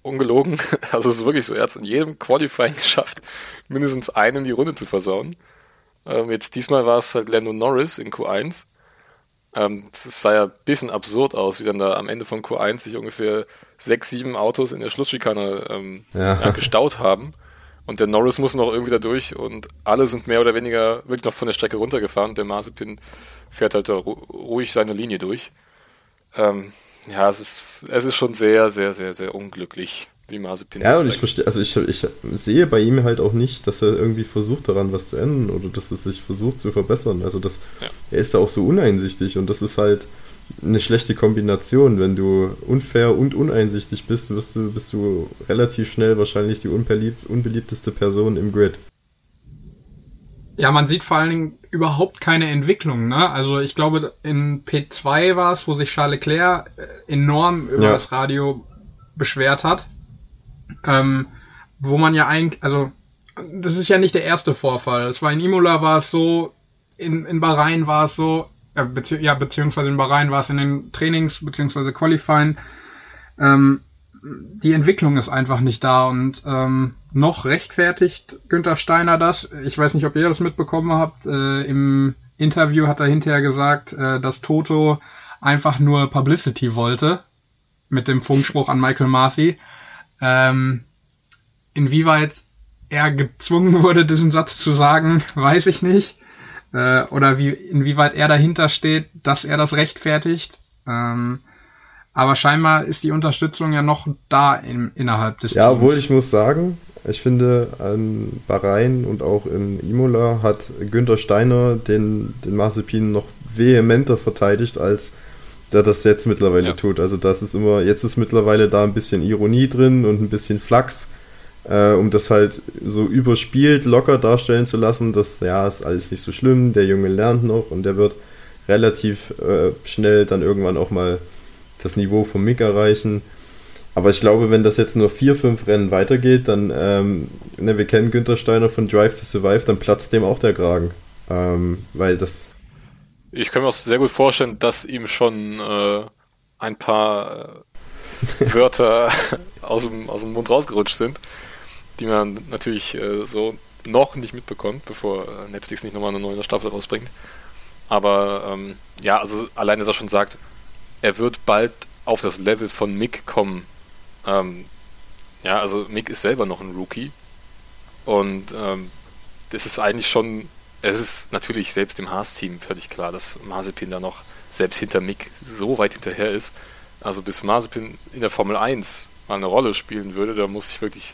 ungelogen, also es ist wirklich so, er hat es in jedem Qualifying geschafft, mindestens einen die Runde zu versauen. Ähm, jetzt diesmal war es halt Lando Norris in Q1 ähm, das sah ja ein bisschen absurd aus, wie dann da am Ende von Q1 sich ungefähr sechs, sieben Autos in der Schlussschikane ähm, ja. Ja, gestaut haben. Und der Norris muss noch irgendwie da durch und alle sind mehr oder weniger wirklich noch von der Strecke runtergefahren. Der Mazepin fährt halt ruhig seine Linie durch. Ähm, ja, es ist, es ist schon sehr, sehr, sehr, sehr unglücklich wie Mazepin. Ja, und ich verstehe, also ich, ich sehe bei ihm halt auch nicht, dass er irgendwie versucht daran was zu ändern oder dass er sich versucht zu verbessern. Also das, ja. er ist da auch so uneinsichtig und das ist halt eine schlechte Kombination. Wenn du unfair und uneinsichtig bist, wirst du, bist du relativ schnell wahrscheinlich die unbeliebt, unbeliebteste Person im Grid. Ja, man sieht vor allen Dingen überhaupt keine Entwicklung. Ne? Also ich glaube, in P2 war es, wo sich Charles Leclerc äh, enorm über ja. das Radio beschwert hat. Ähm, wo man ja eigentlich, also das ist ja nicht der erste Vorfall. Es war in Imola war es so, in, in Bahrain war es so, äh, bezieh ja, beziehungsweise in Bahrain war es in den Trainings, beziehungsweise Qualifying. Ähm, die Entwicklung ist einfach nicht da und ähm, noch rechtfertigt Günther Steiner das. Ich weiß nicht, ob ihr das mitbekommen habt. Äh, Im Interview hat er hinterher gesagt, äh, dass Toto einfach nur Publicity wollte mit dem Funkspruch an Michael Marcy. Ähm, inwieweit er gezwungen wurde, diesen Satz zu sagen, weiß ich nicht. Äh, oder wie, inwieweit er dahinter steht, dass er das rechtfertigt. Ähm, aber scheinbar ist die Unterstützung ja noch da im, innerhalb des ja, Teams. Ja, obwohl ich muss sagen, ich finde, an Bahrain und auch in Imola hat Günther Steiner den, den Mazepin noch vehementer verteidigt als der das jetzt mittlerweile ja. tut. Also das ist immer, jetzt ist mittlerweile da ein bisschen Ironie drin und ein bisschen Flachs, äh, um das halt so überspielt, locker darstellen zu lassen, dass ja, ist alles nicht so schlimm, der Junge lernt noch und der wird relativ äh, schnell dann irgendwann auch mal das Niveau vom Mick erreichen. Aber ich glaube, wenn das jetzt nur vier, fünf Rennen weitergeht, dann, ähm, ne, wir kennen Günther Steiner von Drive to Survive, dann platzt dem auch der Kragen. Ähm, weil das ich kann mir auch sehr gut vorstellen, dass ihm schon äh, ein paar äh, Wörter aus, dem, aus dem Mund rausgerutscht sind, die man natürlich äh, so noch nicht mitbekommt, bevor äh, Netflix nicht nochmal eine neue Staffel rausbringt. Aber ähm, ja, also alleine, dass er schon sagt, er wird bald auf das Level von Mick kommen. Ähm, ja, also Mick ist selber noch ein Rookie. Und ähm, das ist eigentlich schon es ist natürlich selbst im Haas-Team völlig klar, dass Mazepin da noch selbst hinter Mick so weit hinterher ist. Also bis Mazepin in der Formel 1 mal eine Rolle spielen würde, da muss sich wirklich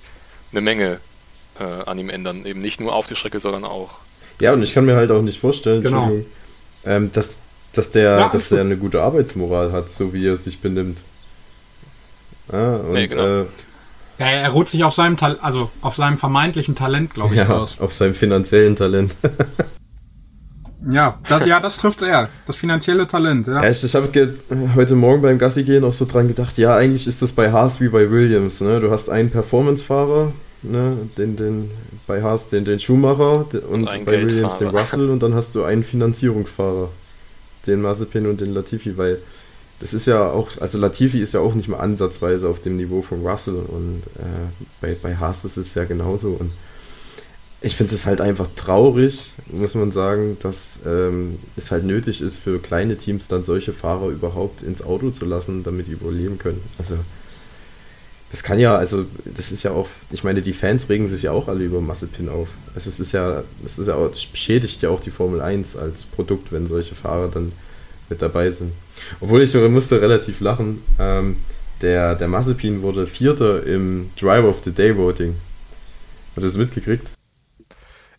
eine Menge äh, an ihm ändern. Eben nicht nur auf der Strecke, sondern auch. Ja, und ich kann mir halt auch nicht vorstellen, genau. ähm, dass, dass, der, ja, dass der eine gute Arbeitsmoral hat, so wie er sich benimmt. Ja, und, nee, genau. äh, ja, er ruht sich auf seinem, Ta also auf seinem vermeintlichen Talent, glaube ich, ja, aus. Auf seinem finanziellen Talent. ja, das, ja, das trifft er. Das finanzielle Talent, ja. ja ich, ich habe heute Morgen beim Gassi gehen auch so dran gedacht, ja, eigentlich ist das bei Haas wie bei Williams. Ne? Du hast einen Performance-Fahrer, ne? den, den, bei Haas den, den Schumacher und, und bei Williams den Russell und dann hast du einen Finanzierungsfahrer, den Mazepin und den Latifi, weil das ist ja auch, also Latifi ist ja auch nicht mal ansatzweise auf dem Niveau von Russell und äh, bei, bei Haas ist es ja genauso. Und ich finde es halt einfach traurig, muss man sagen, dass ähm, es halt nötig ist, für kleine Teams dann solche Fahrer überhaupt ins Auto zu lassen, damit die überleben können. Also das kann ja, also das ist ja auch, ich meine, die Fans regen sich ja auch alle über Massepin auf. Also es ist ja, es ist ja auch, das beschädigt ja auch die Formel 1 als Produkt, wenn solche Fahrer dann mit dabei sind. Obwohl ich musste relativ lachen. Ähm, der, der Mazepin wurde Vierter im Driver of the Day Voting. Hat das mitgekriegt?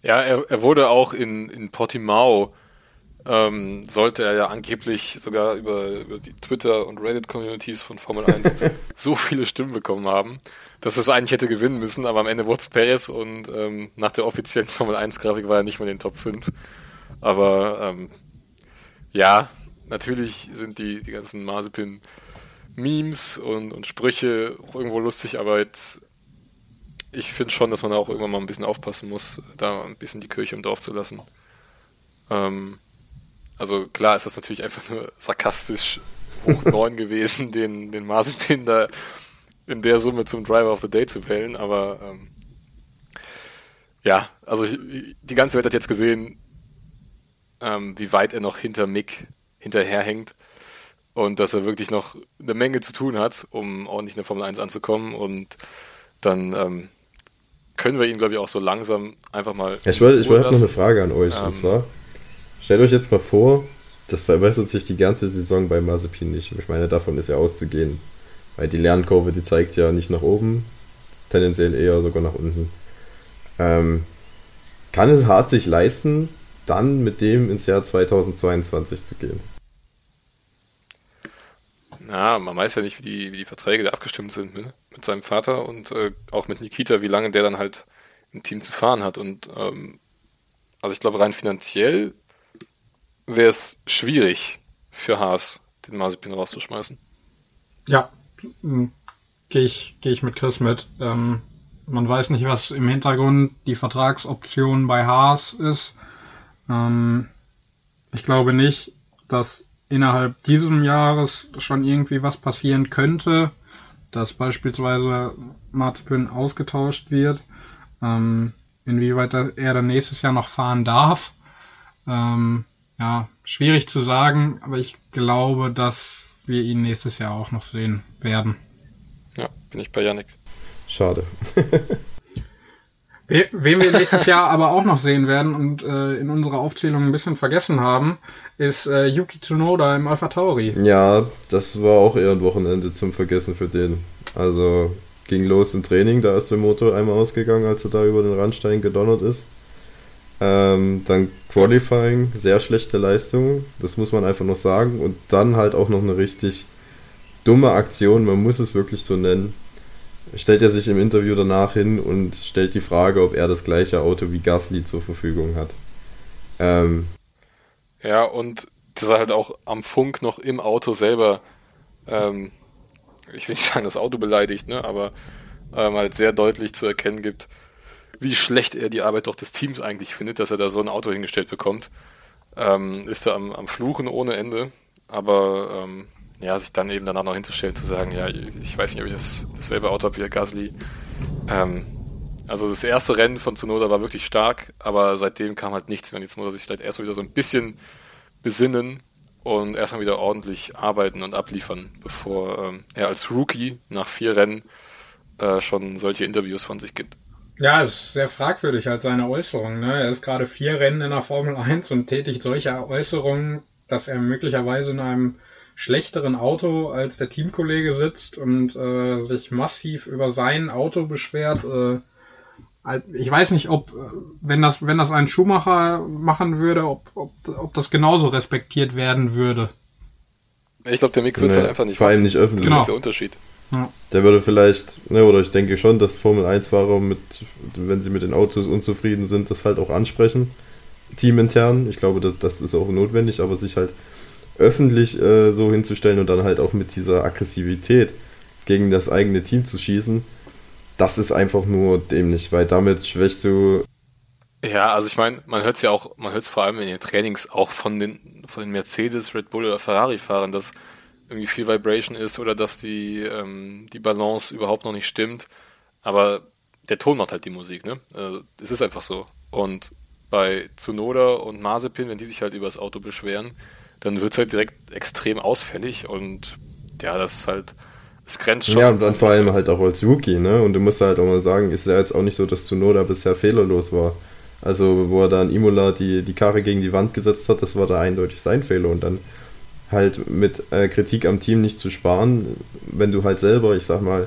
Ja, er, er wurde auch in, in Portimao, ähm, sollte er ja angeblich sogar über, über die Twitter- und Reddit-Communities von Formel 1 so viele Stimmen bekommen haben, dass es eigentlich hätte gewinnen müssen, aber am Ende wurde es Perez und ähm, nach der offiziellen Formel 1-Grafik war er nicht mehr in den Top 5. Aber ähm, ja, natürlich sind die, die ganzen Mazepin-Memes und, und Sprüche auch irgendwo lustig, aber jetzt ich finde schon, dass man auch irgendwann mal ein bisschen aufpassen muss, da ein bisschen die Kirche im Dorf zu lassen. Ähm, also klar ist das natürlich einfach nur sarkastisch hoch 9 gewesen, den, den Mazepin da in der Summe zum Driver of the Day zu wählen, aber ähm, ja, also ich, die ganze Welt hat jetzt gesehen, ähm, wie weit er noch hinter Mick hinterherhängt und dass er wirklich noch eine Menge zu tun hat, um ordentlich in der Formel 1 anzukommen und dann ähm, können wir ihn, glaube ich, auch so langsam einfach mal. Ja, ich wollte ich wollt noch eine Frage an euch. Ähm, und zwar, stellt euch jetzt mal vor, das verbessert sich die ganze Saison bei Mazepin nicht. Ich meine, davon ist ja auszugehen. Weil die Lernkurve, die zeigt ja nicht nach oben, tendenziell eher sogar nach unten. Ähm, kann es Haas sich leisten, dann mit dem ins Jahr 2022 zu gehen? Ja, man weiß ja nicht, wie die, wie die Verträge da abgestimmt sind ne? mit seinem Vater und äh, auch mit Nikita, wie lange der dann halt im Team zu fahren hat. Und ähm, also ich glaube, rein finanziell wäre es schwierig für Haas, den Mazepin rauszuschmeißen. Ja, hm, gehe ich, geh ich mit Chris mit. Ähm, man weiß nicht, was im Hintergrund die Vertragsoption bei Haas ist. Ähm, ich glaube nicht, dass innerhalb dieses Jahres schon irgendwie was passieren könnte, dass beispielsweise Martin ausgetauscht wird, ähm, inwieweit er dann nächstes Jahr noch fahren darf. Ähm, ja, schwierig zu sagen, aber ich glaube, dass wir ihn nächstes Jahr auch noch sehen werden. Ja, bin ich bei Yannick. Schade. Wen wir nächstes Jahr aber auch noch sehen werden und äh, in unserer Aufzählung ein bisschen vergessen haben, ist äh, Yuki Tsunoda im Alpha Tauri. Ja, das war auch eher ein Wochenende zum Vergessen für den. Also ging los im Training, da ist der Motor einmal ausgegangen, als er da über den Randstein gedonnert ist. Ähm, dann Qualifying, sehr schlechte Leistung, das muss man einfach noch sagen. Und dann halt auch noch eine richtig dumme Aktion, man muss es wirklich so nennen stellt er sich im Interview danach hin und stellt die Frage, ob er das gleiche Auto wie Gasly zur Verfügung hat. Ähm, ja, und dass er halt auch am Funk noch im Auto selber, ähm, ich will nicht sagen, das Auto beleidigt, ne, aber ähm, halt sehr deutlich zu erkennen gibt, wie schlecht er die Arbeit doch des Teams eigentlich findet, dass er da so ein Auto hingestellt bekommt. Ähm, ist er am, am Fluchen ohne Ende, aber ähm, ja, sich dann eben danach noch hinzustellen, zu sagen, ja, ich weiß nicht, ob ich das, dasselbe Auto habe wie der Gasly. Ähm, also das erste Rennen von Tsunoda war wirklich stark, aber seitdem kam halt nichts mehr. Jetzt muss er sich vielleicht erstmal wieder so ein bisschen besinnen und erstmal wieder ordentlich arbeiten und abliefern, bevor ähm, er als Rookie nach vier Rennen äh, schon solche Interviews von sich gibt. Ja, es ist sehr fragwürdig halt seine Äußerungen. Ne? Er ist gerade vier Rennen in der Formel 1 und tätigt solche Äußerungen, dass er möglicherweise in einem schlechteren Auto als der Teamkollege sitzt und äh, sich massiv über sein Auto beschwert. Äh, ich weiß nicht, ob, wenn das, wenn das ein Schuhmacher machen würde, ob, ob, ob das genauso respektiert werden würde. Ich glaube, der Mick wird es nee, halt einfach nicht. Vor allem nicht öffentlich. Genau. Das ist der Unterschied. Ja. Der würde vielleicht, ne, oder ich denke schon, dass Formel-1-Fahrer mit, wenn sie mit den Autos unzufrieden sind, das halt auch ansprechen. Teamintern. Ich glaube, das, das ist auch notwendig, aber sich halt öffentlich äh, so hinzustellen und dann halt auch mit dieser Aggressivität gegen das eigene Team zu schießen, das ist einfach nur dämlich, weil damit schwächst du. Ja, also ich meine, man hört es ja auch, man hört es vor allem in den Trainings auch von den, von den Mercedes, Red Bull oder Ferrari-Fahrern, dass irgendwie viel Vibration ist oder dass die, ähm, die Balance überhaupt noch nicht stimmt. Aber der Ton macht halt die Musik, ne? Also, es ist einfach so. Und bei Tsunoda und Mazepin, wenn die sich halt über das Auto beschweren, dann wird es halt direkt extrem ausfällig und ja, das ist halt, es grenzt schon. Ja, und dann vor allem halt auch als Rookie, ne? Und du musst halt auch mal sagen, ist ja jetzt auch nicht so, dass Tsunoda bisher fehlerlos war. Also, wo er da in Imola die, die Karre gegen die Wand gesetzt hat, das war da eindeutig sein Fehler und dann halt mit äh, Kritik am Team nicht zu sparen, wenn du halt selber, ich sag mal,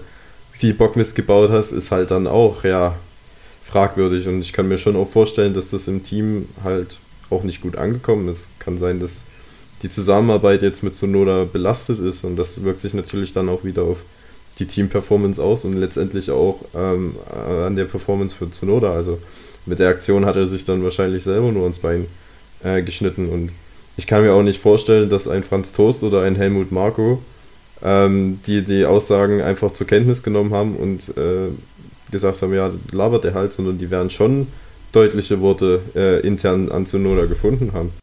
viel Bockmist gebaut hast, ist halt dann auch, ja, fragwürdig. Und ich kann mir schon auch vorstellen, dass das im Team halt auch nicht gut angekommen ist. Kann sein, dass die Zusammenarbeit jetzt mit Sonoda belastet ist und das wirkt sich natürlich dann auch wieder auf die Team-Performance aus und letztendlich auch ähm, an der Performance für Sonoda. Also mit der Aktion hat er sich dann wahrscheinlich selber nur ins Bein äh, geschnitten und ich kann mir auch nicht vorstellen, dass ein Franz Toast oder ein Helmut Marko ähm, die die Aussagen einfach zur Kenntnis genommen haben und äh, gesagt haben, ja, labert der halt, sondern die werden schon deutliche Worte äh, intern an Zunoda gefunden haben.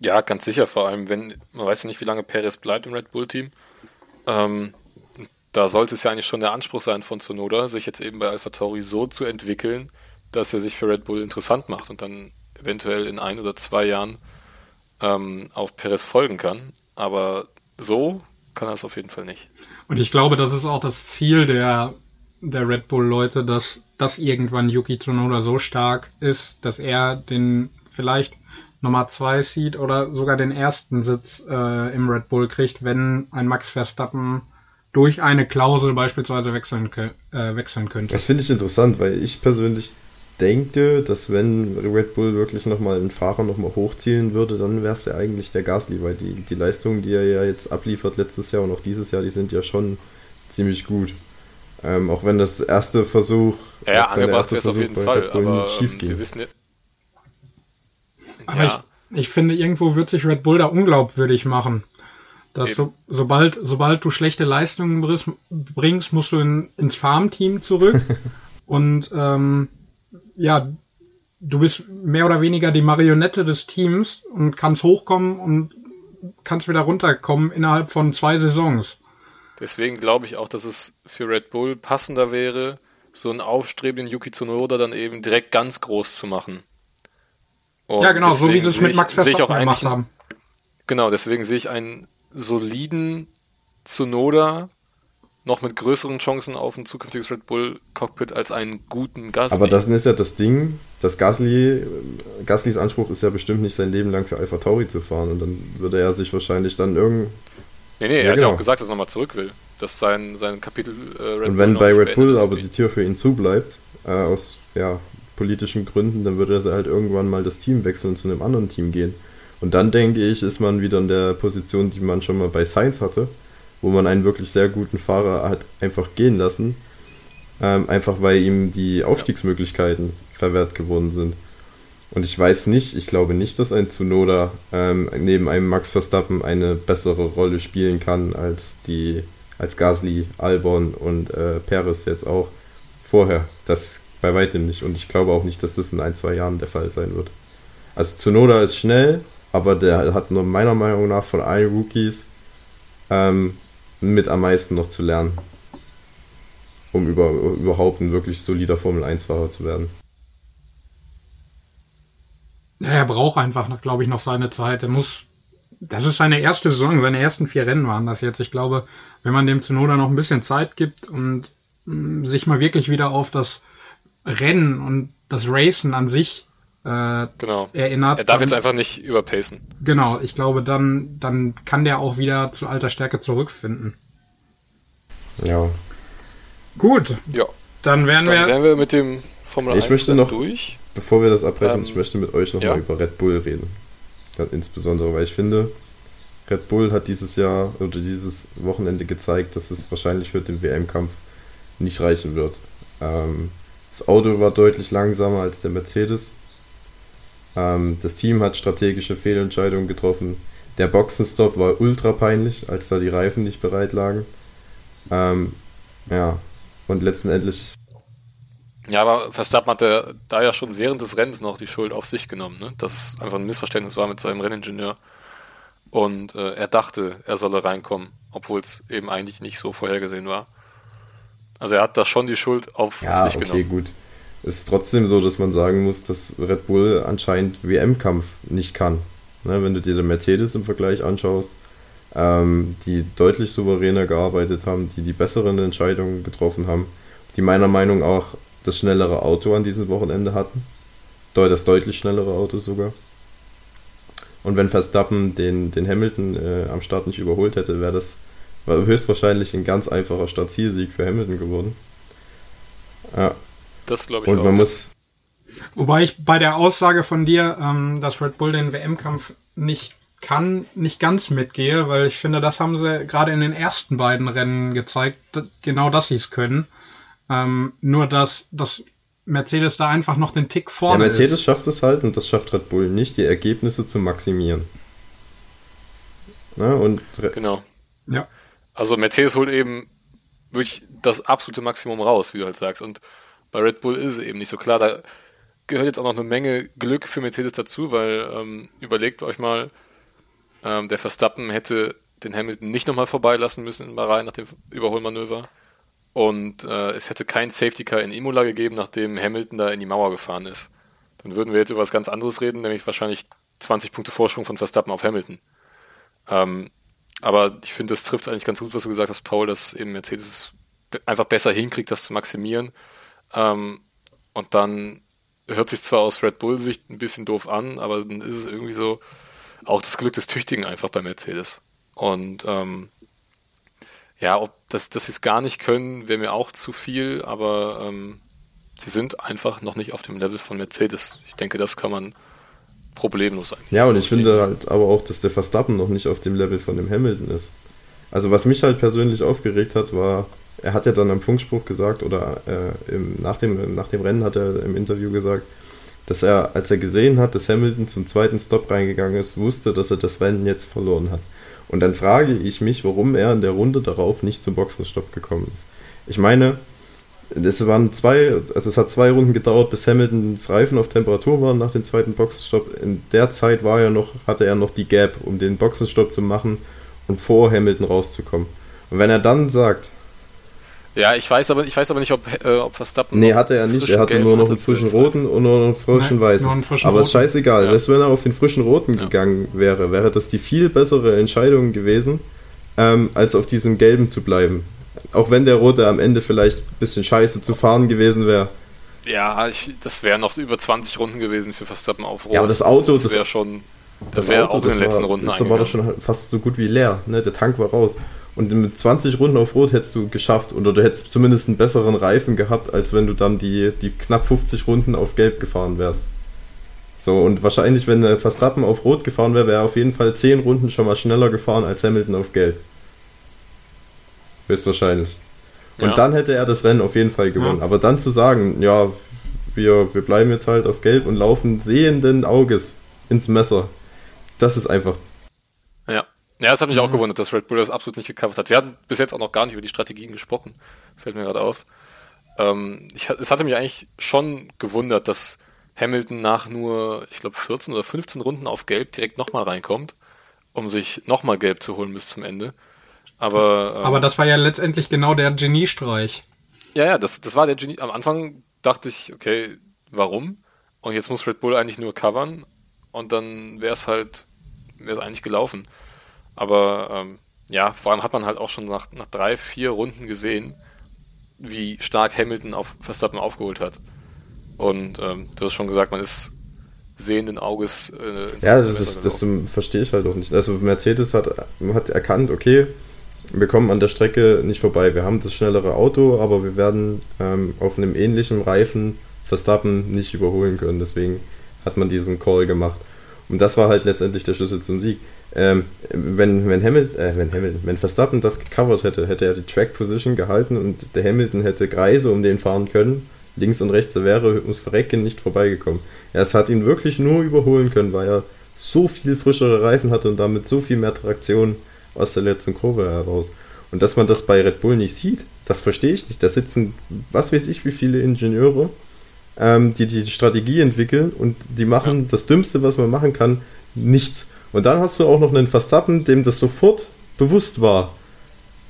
Ja, ganz sicher, vor allem, wenn, man weiß ja nicht, wie lange Perez bleibt im Red Bull-Team. Ähm, da sollte es ja eigentlich schon der Anspruch sein von Zunoda, sich jetzt eben bei AlphaTauri so zu entwickeln, dass er sich für Red Bull interessant macht und dann eventuell in ein oder zwei Jahren ähm, auf Perez folgen kann. Aber so kann er es auf jeden Fall nicht. Und ich glaube, das ist auch das Ziel der, der Red Bull-Leute, dass, dass irgendwann Yuki Tsunoda so stark ist, dass er den vielleicht Nummer 2 sieht oder sogar den ersten Sitz äh, im Red Bull kriegt, wenn ein Max Verstappen durch eine Klausel beispielsweise wechseln, äh, wechseln könnte. Das finde ich interessant, weil ich persönlich denke, dass wenn Red Bull wirklich nochmal einen Fahrer nochmal hochzielen würde, dann wäre es ja eigentlich der Gasly, weil die, die Leistungen, die er ja jetzt abliefert letztes Jahr und auch dieses Jahr, die sind ja schon ziemlich gut. Ähm, auch wenn das erste Versuch. Ja, ja angepasst wäre es auf jeden Fall, aber schief ähm, wir wissen ja. Aber ja. ich, ich finde, irgendwo wird sich Red Bull da unglaubwürdig machen. Dass so, sobald, sobald du schlechte Leistungen bringst, musst du in, ins Farmteam zurück. und ähm, ja, du bist mehr oder weniger die Marionette des Teams und kannst hochkommen und kannst wieder runterkommen innerhalb von zwei Saisons. Deswegen glaube ich auch, dass es für Red Bull passender wäre, so einen aufstrebenden Yuki Tsunoda dann eben direkt ganz groß zu machen. Und ja, genau, so wie sie es mit Max Verstappen gemacht haben. Genau, deswegen sehe ich einen soliden Tsunoda noch mit größeren Chancen auf ein zukünftiges Red Bull Cockpit als einen guten Gasly. Aber das ist ja das Ding, dass Gasly, Gaslys Anspruch ist ja bestimmt nicht sein Leben lang für Alpha Tauri zu fahren und dann würde er sich wahrscheinlich dann irgend. Nee, nee, er ja, hat genau. ja auch gesagt, dass er nochmal zurück will. Dass sein, sein Kapitel äh, Red Und wenn Bull bei Red Bull aber die Tür für ihn zubleibt, äh, aus ja, politischen Gründen, dann würde er halt irgendwann mal das Team wechseln und zu einem anderen Team gehen. Und dann denke ich, ist man wieder in der Position, die man schon mal bei Sainz hatte wo man einen wirklich sehr guten Fahrer hat einfach gehen lassen, ähm, einfach weil ihm die Aufstiegsmöglichkeiten verwehrt geworden sind. Und ich weiß nicht, ich glaube nicht, dass ein Tsunoda ähm, neben einem Max Verstappen eine bessere Rolle spielen kann als die als Gasly, Albon und äh, Perez jetzt auch vorher. Das bei weitem nicht. Und ich glaube auch nicht, dass das in ein, zwei Jahren der Fall sein wird. Also Tsunoda ist schnell, aber der hat nur meiner Meinung nach von allen Rookies ähm, mit am meisten noch zu lernen, um über, überhaupt ein wirklich solider Formel-1-Fahrer zu werden. Ja, er braucht einfach, glaube ich, noch seine Zeit. Er muss, das ist seine erste Saison, seine ersten vier Rennen waren das jetzt. Ich glaube, wenn man dem Zunoda noch ein bisschen Zeit gibt und mm, sich mal wirklich wieder auf das Rennen und das Racen an sich äh, genau. erinnert. Er darf dann, jetzt einfach nicht überpacen. Genau, ich glaube, dann, dann kann der auch wieder zu alter Stärke zurückfinden. Ja. Gut. Ja. Dann wären dann wir. wären wir mit dem Formel ich 1 möchte noch, durch. Bevor wir das abbrechen, ähm, ich möchte mit euch nochmal ja. über Red Bull reden. Ganz insbesondere, weil ich finde, Red Bull hat dieses Jahr oder dieses Wochenende gezeigt, dass es wahrscheinlich für den WM-Kampf nicht reichen wird. Ähm, das Auto war deutlich langsamer als der Mercedes. Ähm, das Team hat strategische Fehlentscheidungen getroffen. Der Boxenstopp war ultra peinlich, als da die Reifen nicht bereit lagen. Ähm, ja, und letztendlich. Ja, aber Verstappen hatte da ja schon während des Rennens noch die Schuld auf sich genommen, ne? dass einfach ein Missverständnis war mit seinem Renningenieur. Und äh, er dachte, er solle reinkommen, obwohl es eben eigentlich nicht so vorhergesehen war. Also er hat da schon die Schuld auf ja, sich okay, genommen. Ja, okay, gut. Es ist trotzdem so, dass man sagen muss, dass Red Bull anscheinend WM-Kampf nicht kann. Ne, wenn du dir den Mercedes im Vergleich anschaust, ähm, die deutlich souveräner gearbeitet haben, die die besseren Entscheidungen getroffen haben, die meiner Meinung nach auch das schnellere Auto an diesem Wochenende hatten. Das deutlich schnellere Auto sogar. Und wenn Verstappen den, den Hamilton äh, am Start nicht überholt hätte, wäre das höchstwahrscheinlich ein ganz einfacher Startzielsieg für Hamilton geworden. Ja. Das glaube ich Und auch. man muss. Wobei ich bei der Aussage von dir, ähm, dass Red Bull den WM-Kampf nicht kann, nicht ganz mitgehe, weil ich finde, das haben sie gerade in den ersten beiden Rennen gezeigt, genau dass sie es können. Ähm, nur dass, dass Mercedes da einfach noch den Tick vorne ja, Mercedes ist. schafft es halt und das schafft Red Bull nicht, die Ergebnisse zu maximieren. Na, und genau. Ja. Also Mercedes holt eben wirklich das absolute Maximum raus, wie du halt sagst. Und bei Red Bull ist es eben nicht so klar. Da gehört jetzt auch noch eine Menge Glück für Mercedes dazu, weil ähm, überlegt euch mal, ähm, der Verstappen hätte den Hamilton nicht nochmal vorbeilassen müssen in Bahrain nach dem Überholmanöver. Und äh, es hätte kein Safety Car in Imola gegeben, nachdem Hamilton da in die Mauer gefahren ist. Dann würden wir jetzt über was ganz anderes reden, nämlich wahrscheinlich 20 Punkte Vorsprung von Verstappen auf Hamilton. Ähm, aber ich finde, das trifft eigentlich ganz gut, was du gesagt hast, Paul, dass eben Mercedes einfach besser hinkriegt, das zu maximieren. Ähm, und dann hört sich zwar aus Red Bull-Sicht ein bisschen doof an, aber dann ist es irgendwie so auch das Glück des Tüchtigen einfach bei Mercedes. Und ähm, ja, ob das, dass sie es gar nicht können, wäre mir auch zu viel, aber ähm, sie sind einfach noch nicht auf dem Level von Mercedes. Ich denke, das kann man problemlos eigentlich. Ja, und ich finde halt aber auch, dass der Verstappen noch nicht auf dem Level von dem Hamilton ist. Also was mich halt persönlich aufgeregt hat, war, er hat ja dann am Funkspruch gesagt, oder äh, im, nach, dem, nach dem Rennen hat er im Interview gesagt, dass er, als er gesehen hat, dass Hamilton zum zweiten Stop reingegangen ist, wusste, dass er das Rennen jetzt verloren hat. Und dann frage ich mich, warum er in der Runde darauf nicht zum Boxenstopp gekommen ist. Ich meine, es waren zwei, also es hat zwei Runden gedauert, bis Hamiltons Reifen auf Temperatur waren nach dem zweiten Boxenstopp. In der Zeit war er noch, hatte er noch die Gap, um den Boxenstopp zu machen und vor Hamilton rauszukommen. Und wenn er dann sagt, ja, ich weiß aber, ich weiß aber nicht, ob, äh, ob Verstappen. Nee, hatte er nicht. Er hatte nur noch einen frischen roten und nur noch einen frischen Nein, weißen. Frischen aber roten. scheißegal. Ja. Selbst wenn er auf den frischen roten ja. gegangen wäre, wäre das die viel bessere Entscheidung gewesen, ähm, als auf diesem gelben zu bleiben. Auch wenn der rote am Ende vielleicht ein bisschen scheiße zu fahren gewesen wäre. Ja, ich, das wäre noch über 20 Runden gewesen für Verstappen auf Rot. Ja, aber das Auto, das wäre schon. Das, das wäre auch in den letzten war, Runden Das war doch schon fast so gut wie leer. Ne? Der Tank war raus. Und mit 20 Runden auf Rot hättest du geschafft oder du hättest zumindest einen besseren Reifen gehabt, als wenn du dann die, die knapp 50 Runden auf Gelb gefahren wärst. So, und wahrscheinlich, wenn der Verstappen auf Rot gefahren wäre, wäre er auf jeden Fall 10 Runden schon mal schneller gefahren als Hamilton auf Gelb. Höchstwahrscheinlich. Und ja. dann hätte er das Rennen auf jeden Fall gewonnen. Ja. Aber dann zu sagen, ja, wir, wir bleiben jetzt halt auf Gelb und laufen sehenden Auges ins Messer, das ist einfach ja. Das hat mich mhm. auch gewundert, dass Red Bull das absolut nicht gecovert hat. Wir hatten bis jetzt auch noch gar nicht über die Strategien gesprochen. Fällt mir gerade auf. Ähm, ich, es hatte mich eigentlich schon gewundert, dass Hamilton nach nur, ich glaube, 14 oder 15 Runden auf Gelb direkt nochmal reinkommt, um sich nochmal Gelb zu holen bis zum Ende. Aber, ähm, Aber das war ja letztendlich genau der Geniestreich. Ja, ja, das, das war der Genie. Am Anfang dachte ich, okay, warum? Und jetzt muss Red Bull eigentlich nur covern und dann wäre es halt, wäre es eigentlich gelaufen. Aber ähm, ja, vor allem hat man halt auch schon nach, nach drei, vier Runden gesehen, wie stark Hamilton auf Verstappen aufgeholt hat. Und ähm, du hast schon gesagt, man ist sehenden Auges. Äh, ja, das, ist, das verstehe ich halt auch nicht. Also Mercedes hat, hat erkannt, okay, wir kommen an der Strecke nicht vorbei. Wir haben das schnellere Auto, aber wir werden ähm, auf einem ähnlichen Reifen Verstappen nicht überholen können. Deswegen hat man diesen Call gemacht. Und das war halt letztendlich der Schlüssel zum Sieg. Ähm, wenn, wenn, Hamilton, äh, wenn Hamilton, wenn Verstappen das gecovert hätte, hätte er die Track Position gehalten und der Hamilton hätte Kreise um den fahren können. Links und rechts, da wäre ums Verrecken nicht vorbeigekommen. Es hat ihn wirklich nur überholen können, weil er so viel frischere Reifen hatte und damit so viel mehr Traktion aus der letzten Kurve heraus. Und dass man das bei Red Bull nicht sieht, das verstehe ich nicht. Da sitzen, was weiß ich, wie viele Ingenieure, ähm, die die Strategie entwickeln und die machen das Dümmste, was man machen kann, nichts. Und dann hast du auch noch einen Verstappen, dem das sofort bewusst war,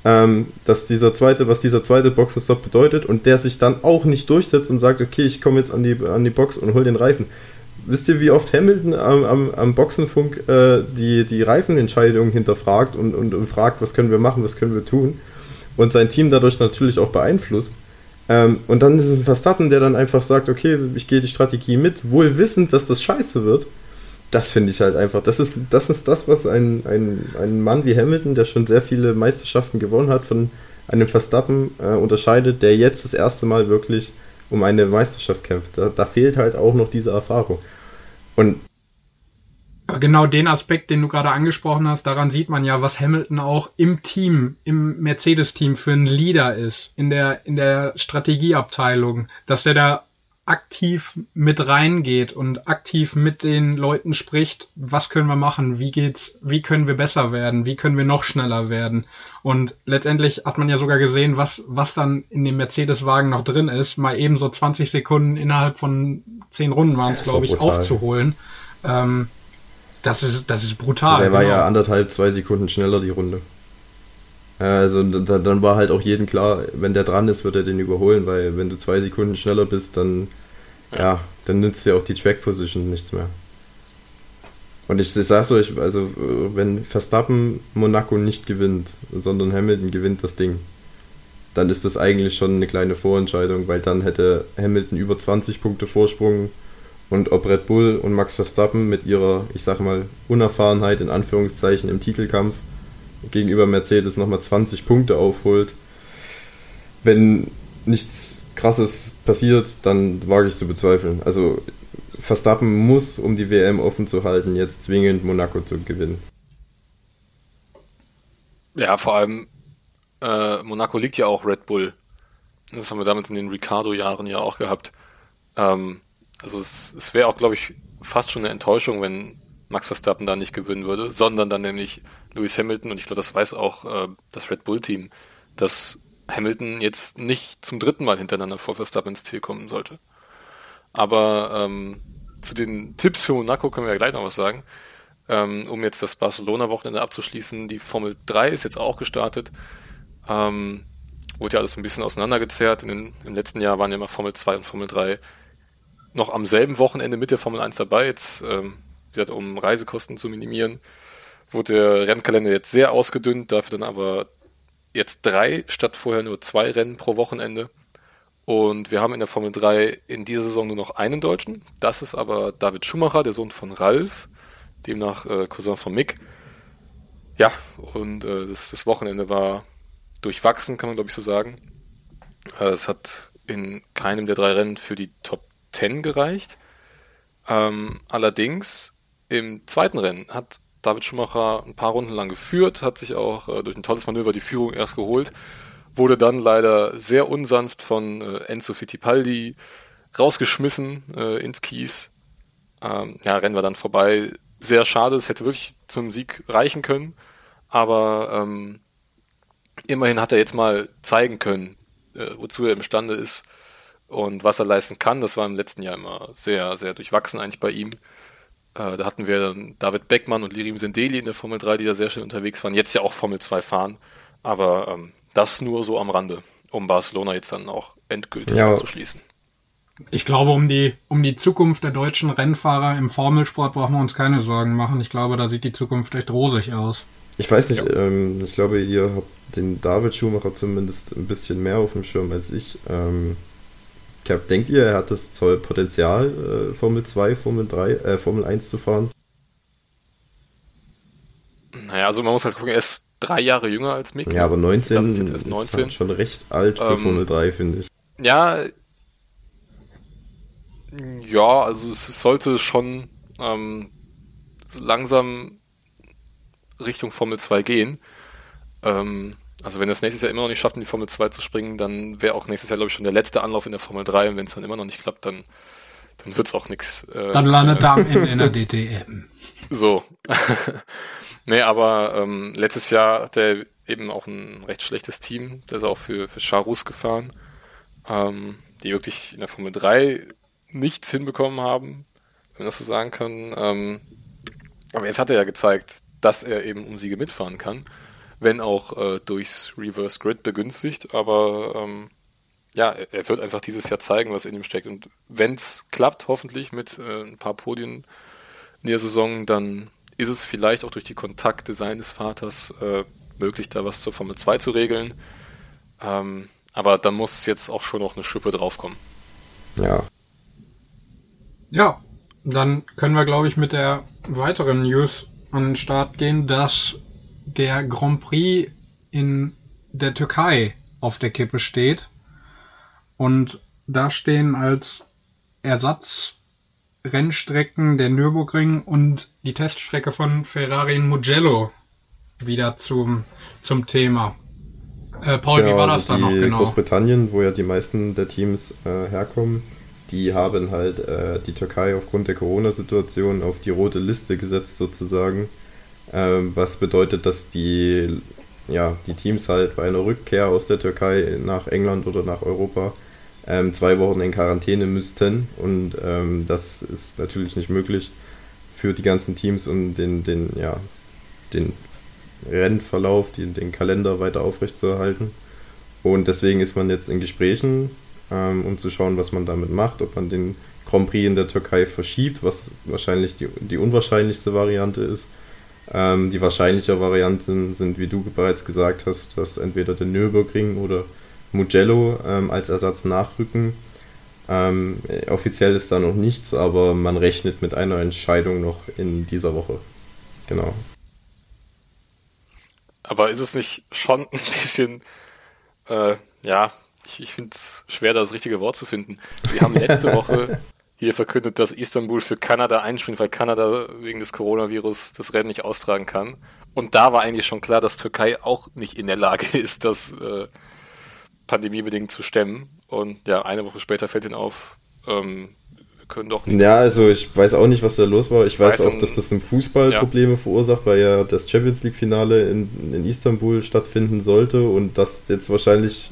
ähm, dass dieser zweite, was dieser zweite Boxenstopp bedeutet und der sich dann auch nicht durchsetzt und sagt, okay, ich komme jetzt an die, an die Box und hol den Reifen. Wisst ihr, wie oft Hamilton am, am, am Boxenfunk äh, die, die Reifenentscheidung hinterfragt und, und, und, fragt, was können wir machen, was können wir tun? Und sein Team dadurch natürlich auch beeinflusst. Ähm, und dann ist es ein Verstappen, der dann einfach sagt, okay, ich gehe die Strategie mit, wohl wissend, dass das scheiße wird das finde ich halt einfach, das ist, das ist das, was ein, ein, ein Mann wie Hamilton, der schon sehr viele Meisterschaften gewonnen hat, von einem Verstappen äh, unterscheidet, der jetzt das erste Mal wirklich um eine Meisterschaft kämpft. Da, da fehlt halt auch noch diese Erfahrung. Und Genau den Aspekt, den du gerade angesprochen hast, daran sieht man ja, was Hamilton auch im Team, im Mercedes-Team für ein Leader ist, in der, in der Strategieabteilung, dass der da aktiv mit reingeht und aktiv mit den Leuten spricht, was können wir machen, wie geht's, wie können wir besser werden, wie können wir noch schneller werden. Und letztendlich hat man ja sogar gesehen, was, was dann in dem Mercedes-Wagen noch drin ist, mal eben so 20 Sekunden innerhalb von 10 Runden waren es, glaube ich, aufzuholen. Ähm, das ist, das ist brutal. Also der war genau. ja anderthalb, zwei Sekunden schneller die Runde. Also dann war halt auch jedem klar, wenn der dran ist, wird er den überholen, weil wenn du zwei Sekunden schneller bist, dann ja, ja dann nützt dir auch die Track Position nichts mehr. Und ich, ich sag's euch, also wenn Verstappen Monaco nicht gewinnt, sondern Hamilton gewinnt das Ding, dann ist das eigentlich schon eine kleine Vorentscheidung, weil dann hätte Hamilton über 20 Punkte Vorsprung und ob Red Bull und Max Verstappen mit ihrer, ich sag mal, Unerfahrenheit in Anführungszeichen im Titelkampf gegenüber Mercedes nochmal 20 Punkte aufholt. Wenn nichts Krasses passiert, dann wage ich zu bezweifeln. Also Verstappen muss, um die WM offen zu halten, jetzt zwingend Monaco zu gewinnen. Ja, vor allem äh, Monaco liegt ja auch Red Bull. Das haben wir damit in den Ricardo-Jahren ja auch gehabt. Ähm, also es, es wäre auch, glaube ich, fast schon eine Enttäuschung, wenn Max Verstappen da nicht gewinnen würde, sondern dann nämlich Lewis Hamilton und ich glaube, das weiß auch äh, das Red Bull-Team, dass Hamilton jetzt nicht zum dritten Mal hintereinander vor Verstappen ins Ziel kommen sollte. Aber ähm, zu den Tipps für Monaco können wir ja gleich noch was sagen. Ähm, um jetzt das Barcelona-Wochenende abzuschließen, die Formel 3 ist jetzt auch gestartet. Ähm, wurde ja alles ein bisschen auseinandergezerrt. In den, Im letzten Jahr waren ja immer Formel 2 und Formel 3 noch am selben Wochenende mit der Formel 1 dabei. Jetzt, ähm, gesagt, um Reisekosten zu minimieren, wurde der Rennkalender jetzt sehr ausgedünnt, dafür dann aber jetzt drei statt vorher nur zwei Rennen pro Wochenende. Und wir haben in der Formel 3 in dieser Saison nur noch einen Deutschen. Das ist aber David Schumacher, der Sohn von Ralf, demnach äh, Cousin von Mick. Ja, und äh, das, das, Wochenende war durchwachsen, kann man glaube ich so sagen. Äh, es hat in keinem der drei Rennen für die Top 10 gereicht. Ähm, allerdings im zweiten Rennen hat David Schumacher ein paar Runden lang geführt, hat sich auch äh, durch ein tolles Manöver die Führung erst geholt, wurde dann leider sehr unsanft von äh, Enzo Fittipaldi rausgeschmissen äh, ins Kies. Ähm, ja, Rennen war dann vorbei. Sehr schade, es hätte wirklich zum Sieg reichen können, aber ähm, immerhin hat er jetzt mal zeigen können, äh, wozu er imstande ist und was er leisten kann. Das war im letzten Jahr immer sehr, sehr durchwachsen eigentlich bei ihm. Äh, da hatten wir dann David Beckmann und Lirim Sendeli in der Formel 3, die da sehr schnell unterwegs waren, jetzt ja auch Formel 2 fahren. Aber ähm, das nur so am Rande, um Barcelona jetzt dann auch endgültig ja. abzuschließen. Ich glaube, um die, um die Zukunft der deutschen Rennfahrer im Formelsport brauchen wir uns keine Sorgen machen. Ich glaube, da sieht die Zukunft echt rosig aus. Ich weiß nicht, ja. ähm, ich glaube, ihr habt den David Schumacher zumindest ein bisschen mehr auf dem Schirm als ich. Ähm, Glaub, denkt ihr, er hat das Potenzial, äh, Formel 2, Formel 3, äh, Formel 1 zu fahren? Naja, also man muss halt gucken, er ist drei Jahre jünger als Mick. Ja, aber 19 ist, ist 19. Halt schon recht alt für ähm, Formel 3, finde ich. Ja, ja, also es sollte schon ähm, langsam Richtung Formel 2 gehen. Ähm, also wenn er es nächstes Jahr immer noch nicht schafft, in die Formel 2 zu springen, dann wäre auch nächstes Jahr, glaube ich, schon der letzte Anlauf in der Formel 3 und wenn es dann immer noch nicht klappt, dann, dann wird es auch nichts. Äh, dann landet er am Ende in der DTM. So. nee, aber ähm, letztes Jahr hat er eben auch ein recht schlechtes Team. Der ist auch für, für Charus gefahren, ähm, die wirklich in der Formel 3 nichts hinbekommen haben, wenn man das so sagen kann. Ähm, aber jetzt hat er ja gezeigt, dass er eben um Siege mitfahren kann wenn auch äh, durchs Reverse Grid begünstigt. Aber ähm, ja, er wird einfach dieses Jahr zeigen, was in ihm steckt. Und wenn es klappt, hoffentlich mit äh, ein paar Podien in der Saison, dann ist es vielleicht auch durch die Kontakte seines Vaters äh, möglich, da was zur Formel 2 zu regeln. Ähm, aber da muss jetzt auch schon noch eine Schippe draufkommen. Ja. Ja, dann können wir, glaube ich, mit der weiteren News an den Start gehen, dass der Grand Prix in der Türkei auf der Kippe steht. Und da stehen als Ersatzrennstrecken der Nürburgring und die Teststrecke von Ferrari in Mugello wieder zum, zum Thema. Äh, Paul, genau, wie war das also dann noch genau? Großbritannien, wo ja die meisten der Teams äh, herkommen, die haben halt äh, die Türkei aufgrund der Corona-Situation auf die rote Liste gesetzt sozusagen, was bedeutet, dass die, ja, die Teams halt bei einer Rückkehr aus der Türkei nach England oder nach Europa ähm, zwei Wochen in Quarantäne müssten und ähm, das ist natürlich nicht möglich für die ganzen Teams und den, den, ja, den Rennverlauf, den, den Kalender weiter aufrechtzuerhalten. Und deswegen ist man jetzt in Gesprächen, ähm, um zu schauen, was man damit macht, ob man den Grand Prix in der Türkei verschiebt, was wahrscheinlich die, die unwahrscheinlichste Variante ist. Ähm, die wahrscheinlicher Varianten sind, wie du bereits gesagt hast, dass entweder der Nürburgring oder Mugello ähm, als Ersatz nachrücken. Ähm, offiziell ist da noch nichts, aber man rechnet mit einer Entscheidung noch in dieser Woche. Genau. Aber ist es nicht schon ein bisschen, äh, ja, ich, ich finde es schwer, das richtige Wort zu finden. Wir haben letzte Woche hier verkündet, dass Istanbul für Kanada einspringt, weil Kanada wegen des Coronavirus das Rennen nicht austragen kann. Und da war eigentlich schon klar, dass Türkei auch nicht in der Lage ist, das äh, pandemiebedingt zu stemmen. Und ja, eine Woche später fällt ihnen auf, ähm, können doch nicht. Ja, also ich weiß auch nicht, was da los war. Ich weiß, weiß auch, dass das im Fußball ja. Probleme verursacht, weil ja das Champions League-Finale in, in Istanbul stattfinden sollte und das jetzt wahrscheinlich,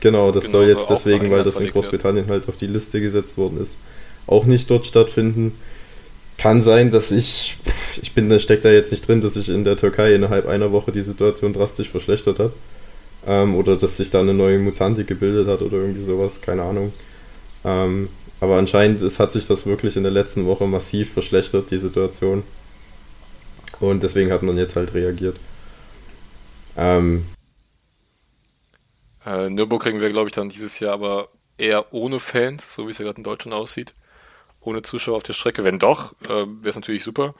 genau, das genau soll jetzt deswegen, weil das in Großbritannien halt auf die Liste gesetzt worden ist, auch nicht dort stattfinden. Kann sein, dass ich, ich bin, da steckt da jetzt nicht drin, dass sich in der Türkei innerhalb einer Woche die Situation drastisch verschlechtert hat. Ähm, oder dass sich da eine neue Mutante gebildet hat oder irgendwie sowas, keine Ahnung. Ähm, aber anscheinend ist, hat sich das wirklich in der letzten Woche massiv verschlechtert, die Situation. Und deswegen hat man jetzt halt reagiert. Ähm, äh, Nürburgring wäre, glaube ich, dann dieses Jahr aber eher ohne Fans, so wie es ja gerade in Deutschland aussieht. Ohne Zuschauer auf der Strecke. Wenn doch, äh, wäre es natürlich super.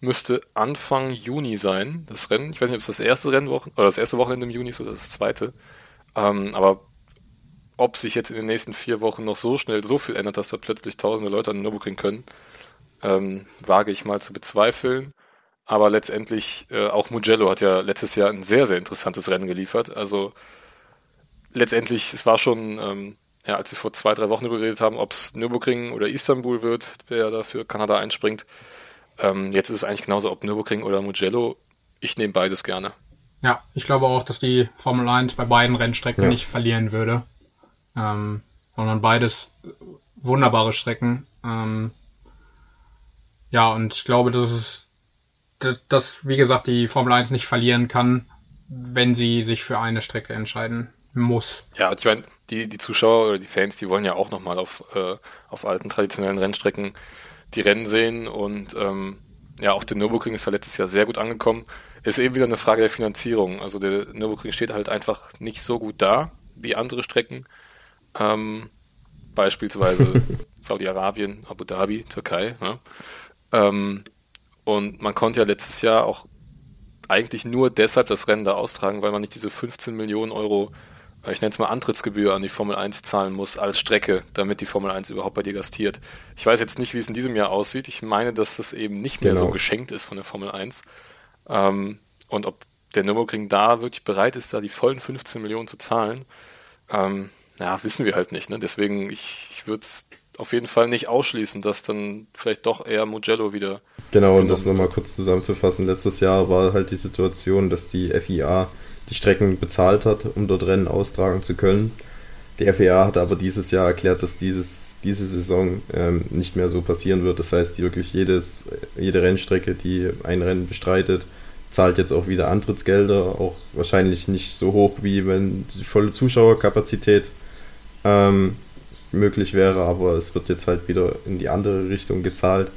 Müsste Anfang Juni sein, das Rennen. Ich weiß nicht, ob es das erste Rennwochen oder das erste Wochenende im Juni ist oder das zweite. Ähm, aber ob sich jetzt in den nächsten vier Wochen noch so schnell so viel ändert, dass da plötzlich tausende Leute an den Nürburgring können, ähm, wage ich mal zu bezweifeln. Aber letztendlich, äh, auch Mugello hat ja letztes Jahr ein sehr, sehr interessantes Rennen geliefert. Also letztendlich, es war schon, ähm, ja, als wir vor zwei, drei Wochen überredet haben, ob es Nürburgring oder Istanbul wird, wer da für Kanada einspringt. Ähm, jetzt ist es eigentlich genauso, ob Nürburgring oder Mugello. Ich nehme beides gerne. Ja, ich glaube auch, dass die Formel 1 bei beiden Rennstrecken ja. nicht verlieren würde ähm, sondern beides wunderbare Strecken. Ähm, ja, und ich glaube, dass es, dass, dass, wie gesagt, die Formel 1 nicht verlieren kann, wenn sie sich für eine Strecke entscheiden muss. Ja, ich meine, die, die Zuschauer oder die Fans, die wollen ja auch nochmal auf, äh, auf alten traditionellen Rennstrecken die Rennen sehen und ähm, ja, auch der Nürburgring ist ja letztes Jahr sehr gut angekommen. Ist eben wieder eine Frage der Finanzierung. Also der Nürburgring steht halt einfach nicht so gut da wie andere Strecken. Ähm, beispielsweise Saudi-Arabien, Abu Dhabi, Türkei. Ja. Ähm, und man konnte ja letztes Jahr auch eigentlich nur deshalb das Rennen da austragen, weil man nicht diese 15 Millionen Euro, ich nenne es mal Antrittsgebühr an die Formel 1 zahlen muss als Strecke, damit die Formel 1 überhaupt bei dir gastiert. Ich weiß jetzt nicht, wie es in diesem Jahr aussieht. Ich meine, dass das eben nicht mehr genau. so geschenkt ist von der Formel 1. Ähm, und ob der Nürburgring da wirklich bereit ist, da die vollen 15 Millionen zu zahlen, ähm, ja, wissen wir halt nicht. Ne? Deswegen, ich, ich würde es auf jeden Fall nicht ausschließen, dass dann vielleicht doch eher Mugello wieder. Genau, und das nochmal kurz zusammenzufassen. Letztes Jahr war halt die Situation, dass die FIA die Strecken bezahlt hat, um dort Rennen austragen zu können. Die FIA hat aber dieses Jahr erklärt, dass dieses, diese Saison ähm, nicht mehr so passieren wird. Das heißt, wirklich jedes, jede Rennstrecke, die ein Rennen bestreitet, zahlt jetzt auch wieder Antrittsgelder, auch wahrscheinlich nicht so hoch, wie wenn die volle Zuschauerkapazität ähm, möglich wäre, aber es wird jetzt halt wieder in die andere Richtung gezahlt.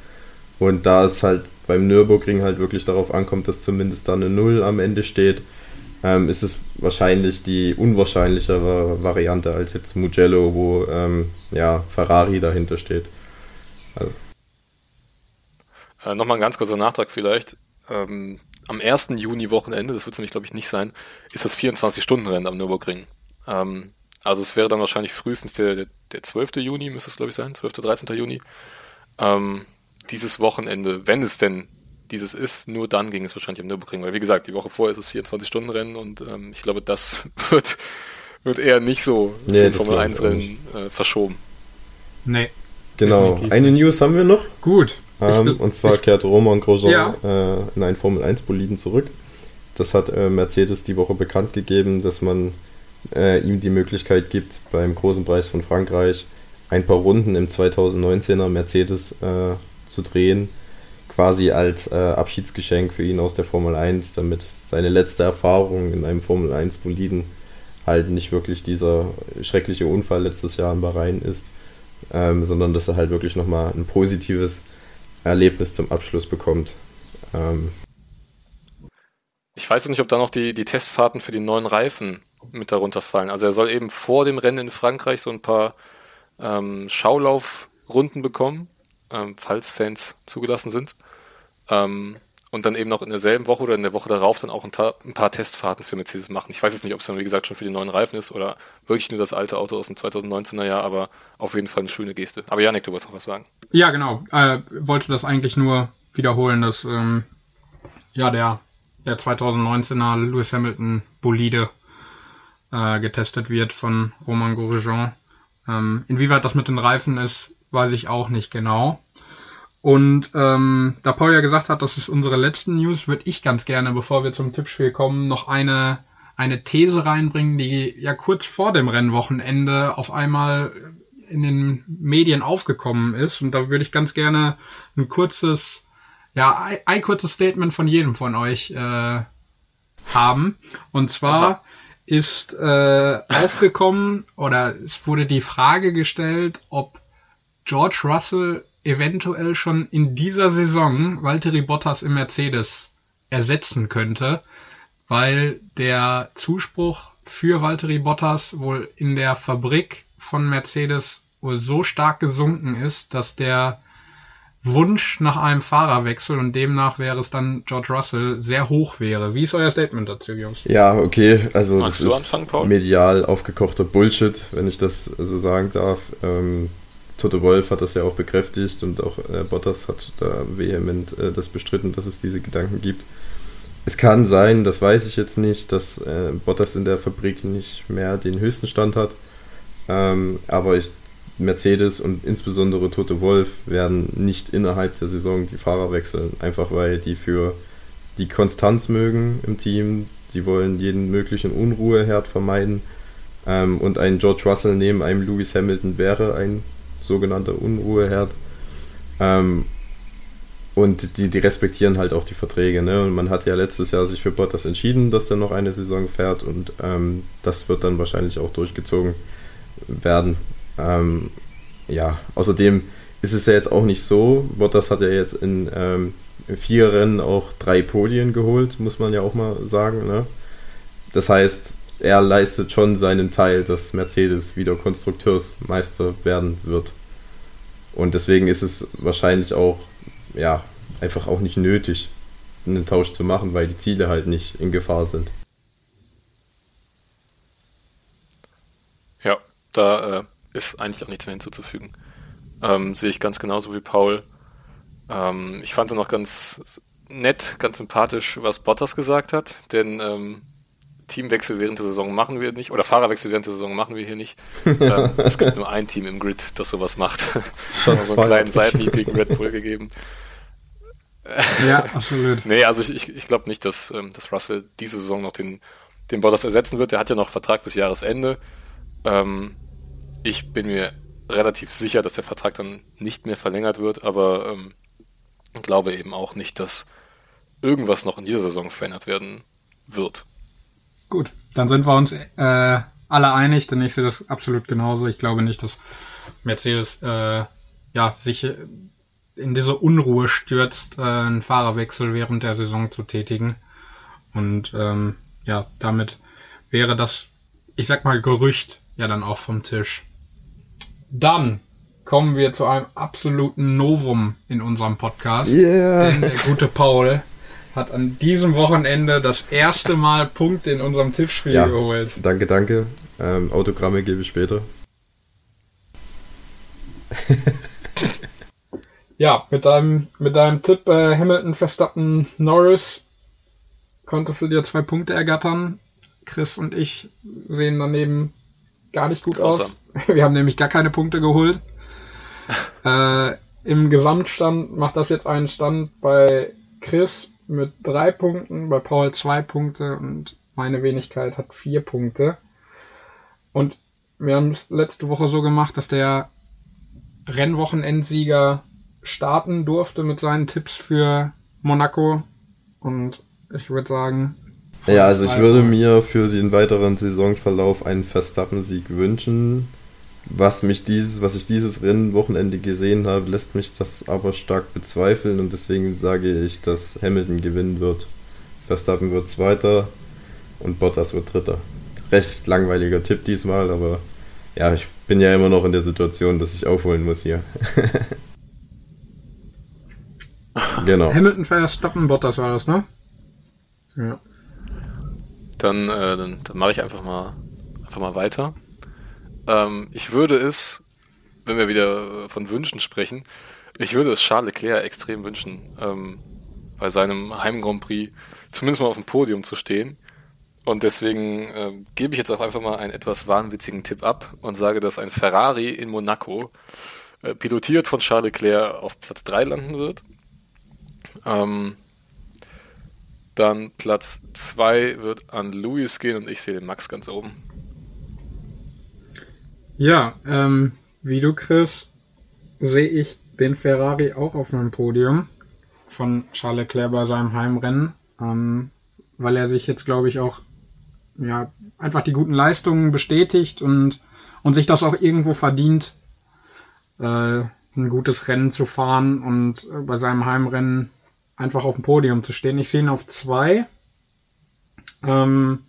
Und da es halt beim Nürburgring halt wirklich darauf ankommt, dass zumindest da eine Null am Ende steht, ähm, ist es wahrscheinlich die unwahrscheinlichere Variante als jetzt Mugello, wo ähm, ja, Ferrari dahinter steht. Also. Äh, Nochmal ein ganz kurzer Nachtrag vielleicht. Ähm, am 1. Juni-Wochenende, das wird es nämlich, glaube ich, nicht sein, ist das 24-Stunden-Rennen am Nürburgring. Ähm, also es wäre dann wahrscheinlich frühestens der, der, der 12. Juni, müsste es, glaube ich, sein, 12. 13. Juni. Ähm, dieses Wochenende, wenn es denn dieses ist, nur dann ging es wahrscheinlich am Nürburgring. Weil wie gesagt, die Woche vorher ist es 24-Stunden-Rennen und ähm, ich glaube, das wird, wird eher nicht so nee, Formel 1-Rennen äh, verschoben. Nee. Genau. Eine News haben wir noch. Gut. Ähm, und zwar ich, kehrt Roman Grosjean ja. äh, in einen Formel 1-Boliden zurück. Das hat äh, Mercedes die Woche bekannt gegeben, dass man äh, ihm die Möglichkeit gibt, beim großen Preis von Frankreich ein paar Runden im 2019er Mercedes äh, zu drehen. Quasi als äh, Abschiedsgeschenk für ihn aus der Formel 1, damit seine letzte Erfahrung in einem Formel 1-Boliden halt nicht wirklich dieser schreckliche Unfall letztes Jahr in Bahrain ist, ähm, sondern dass er halt wirklich nochmal ein positives Erlebnis zum Abschluss bekommt. Ähm, ich weiß nicht, ob da noch die, die Testfahrten für die neuen Reifen mit darunter fallen. Also er soll eben vor dem Rennen in Frankreich so ein paar ähm, Schaulaufrunden bekommen, ähm, falls Fans zugelassen sind. Ähm, und dann eben noch in derselben Woche oder in der Woche darauf dann auch ein, ein, paar Testfahrten für Mercedes machen. Ich weiß jetzt nicht, ob es dann, wie gesagt, schon für die neuen Reifen ist oder wirklich nur das alte Auto aus dem 2019er Jahr, aber auf jeden Fall eine schöne Geste. Aber Janik, du wolltest noch was sagen. Ja, genau. Äh, wollte das eigentlich nur wiederholen, dass ähm, ja der, der 2019er Lewis Hamilton Bolide äh, getestet wird von Roman Grosjean. Ähm, inwieweit das mit den Reifen ist, weiß ich auch nicht genau. Und ähm, da Paul ja gesagt hat, das ist unsere letzte News, würde ich ganz gerne, bevor wir zum Tippspiel kommen, noch eine, eine These reinbringen, die ja kurz vor dem Rennwochenende auf einmal in den Medien aufgekommen ist. Und da würde ich ganz gerne ein kurzes, ja, ein, ein kurzes Statement von jedem von euch äh, haben. Und zwar Aha. ist äh, aufgekommen oder es wurde die Frage gestellt, ob George Russell eventuell schon in dieser Saison Valtteri Bottas im Mercedes ersetzen könnte, weil der Zuspruch für Valtteri Bottas wohl in der Fabrik von Mercedes wohl so stark gesunken ist, dass der Wunsch nach einem Fahrerwechsel und demnach wäre es dann George Russell sehr hoch wäre. Wie ist euer Statement dazu, Jungs? Ja, okay, also Magst das ist anfangen, medial aufgekochter Bullshit, wenn ich das so sagen darf. Ähm, Toto Wolf hat das ja auch bekräftigt und auch äh, Bottas hat da vehement äh, das bestritten, dass es diese Gedanken gibt. Es kann sein, das weiß ich jetzt nicht, dass äh, Bottas in der Fabrik nicht mehr den höchsten Stand hat. Ähm, aber ich, Mercedes und insbesondere Toto Wolf werden nicht innerhalb der Saison die Fahrer wechseln, einfach weil die für die Konstanz mögen im Team. Die wollen jeden möglichen Unruheherd vermeiden. Ähm, und ein George Russell neben einem Lewis Hamilton wäre ein sogenannter Unruheherd. Ähm, und die, die respektieren halt auch die Verträge. Ne? Und man hat ja letztes Jahr sich für Bottas entschieden, dass er noch eine Saison fährt und ähm, das wird dann wahrscheinlich auch durchgezogen werden. Ähm, ja, außerdem ist es ja jetzt auch nicht so. Bottas hat ja jetzt in ähm, vier Rennen auch drei Podien geholt, muss man ja auch mal sagen. Ne? Das heißt, er leistet schon seinen Teil, dass Mercedes wieder Konstrukteursmeister werden wird. Und deswegen ist es wahrscheinlich auch, ja, einfach auch nicht nötig, einen Tausch zu machen, weil die Ziele halt nicht in Gefahr sind. Ja, da äh, ist eigentlich auch nichts mehr hinzuzufügen. Ähm, sehe ich ganz genauso wie Paul. Ähm, ich fand es noch ganz nett, ganz sympathisch, was Bottas gesagt hat, denn ähm, Teamwechsel während der Saison machen wir nicht, oder Fahrerwechsel während der Saison machen wir hier nicht. ähm, es gibt nur ein Team im Grid, das sowas macht. Schon so einen kleinen Seitenhieb gegen Red Bull gegeben. ja, absolut. nee, also ich, ich, ich glaube nicht, dass, ähm, dass Russell diese Saison noch den, den Bottas ersetzen wird. Der hat ja noch Vertrag bis Jahresende. Ähm, ich bin mir relativ sicher, dass der Vertrag dann nicht mehr verlängert wird, aber ähm, glaube eben auch nicht, dass irgendwas noch in dieser Saison verändert werden wird. Gut, dann sind wir uns äh, alle einig, denn ich sehe das absolut genauso. Ich glaube nicht, dass Mercedes äh, ja, sich in diese Unruhe stürzt, äh, einen Fahrerwechsel während der Saison zu tätigen. Und ähm, ja, damit wäre das, ich sag mal, Gerücht ja dann auch vom Tisch. Dann kommen wir zu einem absoluten Novum in unserem Podcast. Yeah. Denn der gute Paul hat an diesem Wochenende das erste Mal Punkte in unserem Tippspiel ja, geholt. Danke, danke. Ähm, Autogramme gebe ich später. ja, mit deinem, mit deinem Tipp äh, Hamilton, Verstappen, Norris konntest du dir zwei Punkte ergattern. Chris und ich sehen daneben gar nicht gut Grausam. aus. Wir haben nämlich gar keine Punkte geholt. äh, Im Gesamtstand macht das jetzt einen Stand bei Chris mit drei Punkten, bei Paul zwei Punkte und meine Wenigkeit hat vier Punkte. Und wir haben es letzte Woche so gemacht, dass der Rennwochenendsieger starten durfte mit seinen Tipps für Monaco. Und ich würde sagen. Ja, also ich würde mir für den weiteren Saisonverlauf einen Verstappen-Sieg wünschen. Was mich dieses, was ich dieses Rennwochenende gesehen habe, lässt mich das aber stark bezweifeln und deswegen sage ich, dass Hamilton gewinnen wird. Verstappen wird Zweiter und Bottas wird Dritter. Recht langweiliger Tipp diesmal, aber ja, ich bin ja immer noch in der Situation, dass ich aufholen muss hier. genau. Hamilton, Verstappen, Bottas war das, ne? Ja. Dann, äh, dann, dann mache ich einfach mal, einfach mal weiter. Ähm, ich würde es, wenn wir wieder von Wünschen sprechen, ich würde es Charles Leclerc extrem wünschen, ähm, bei seinem Heim Grand Prix zumindest mal auf dem Podium zu stehen. Und deswegen äh, gebe ich jetzt auch einfach mal einen etwas wahnwitzigen Tipp ab und sage, dass ein Ferrari in Monaco, äh, pilotiert von Charles Leclerc, auf Platz 3 landen wird. Ähm, dann Platz 2 wird an Louis gehen und ich sehe den Max ganz oben. Ja, ähm, wie du, Chris, sehe ich den Ferrari auch auf einem Podium von Charles Leclerc bei seinem Heimrennen, ähm, weil er sich jetzt, glaube ich, auch ja, einfach die guten Leistungen bestätigt und, und sich das auch irgendwo verdient, äh, ein gutes Rennen zu fahren und äh, bei seinem Heimrennen einfach auf dem Podium zu stehen. Ich sehe ihn auf zwei. Ähm,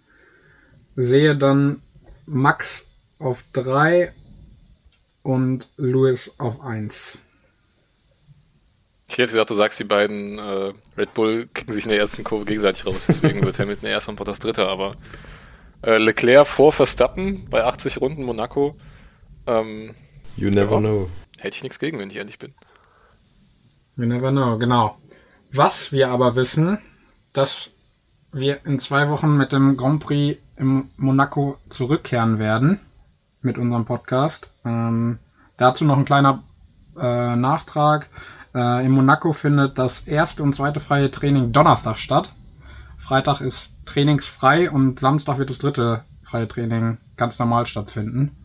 sehe dann Max auf 3 und Lewis auf 1. Ich hätte gesagt, du sagst, die beiden äh, Red Bull kicken sich in der ersten Kurve gegenseitig raus, deswegen wird Hamilton der erste und Bottas dritter, aber äh, Leclerc vor Verstappen bei 80 Runden Monaco. Ähm, you never ja, know. Hätte ich nichts gegen, wenn ich ehrlich bin. You never know, genau. Was wir aber wissen, dass wir in zwei Wochen mit dem Grand Prix im Monaco zurückkehren werden mit unserem Podcast. Ähm, dazu noch ein kleiner äh, Nachtrag. Äh, in Monaco findet das erste und zweite freie Training Donnerstag statt. Freitag ist trainingsfrei und Samstag wird das dritte freie Training ganz normal stattfinden.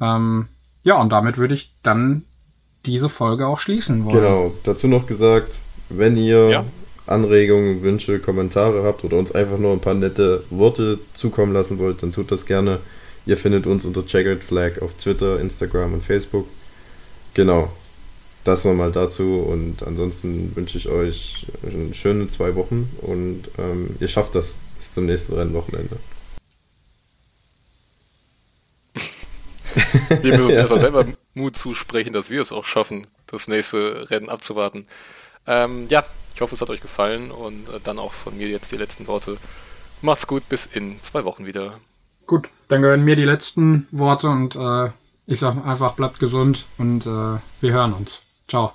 Ähm, ja, und damit würde ich dann diese Folge auch schließen wollen. Genau, dazu noch gesagt, wenn ihr ja. Anregungen, Wünsche, Kommentare habt oder uns einfach nur ein paar nette Worte zukommen lassen wollt, dann tut das gerne. Ihr findet uns unter Checkered Flag auf Twitter, Instagram und Facebook. Genau. Das nochmal dazu und ansonsten wünsche ich euch schöne zwei Wochen und ähm, ihr schafft das bis zum nächsten Rennwochenende. wir müssen uns ja. einfach selber Mut zusprechen, dass wir es auch schaffen, das nächste Rennen abzuwarten. Ähm, ja, ich hoffe, es hat euch gefallen und äh, dann auch von mir jetzt die letzten Worte. Macht's gut, bis in zwei Wochen wieder. Gut, dann gehören mir die letzten Worte und äh, ich sage einfach, bleibt gesund und äh, wir hören uns. Ciao.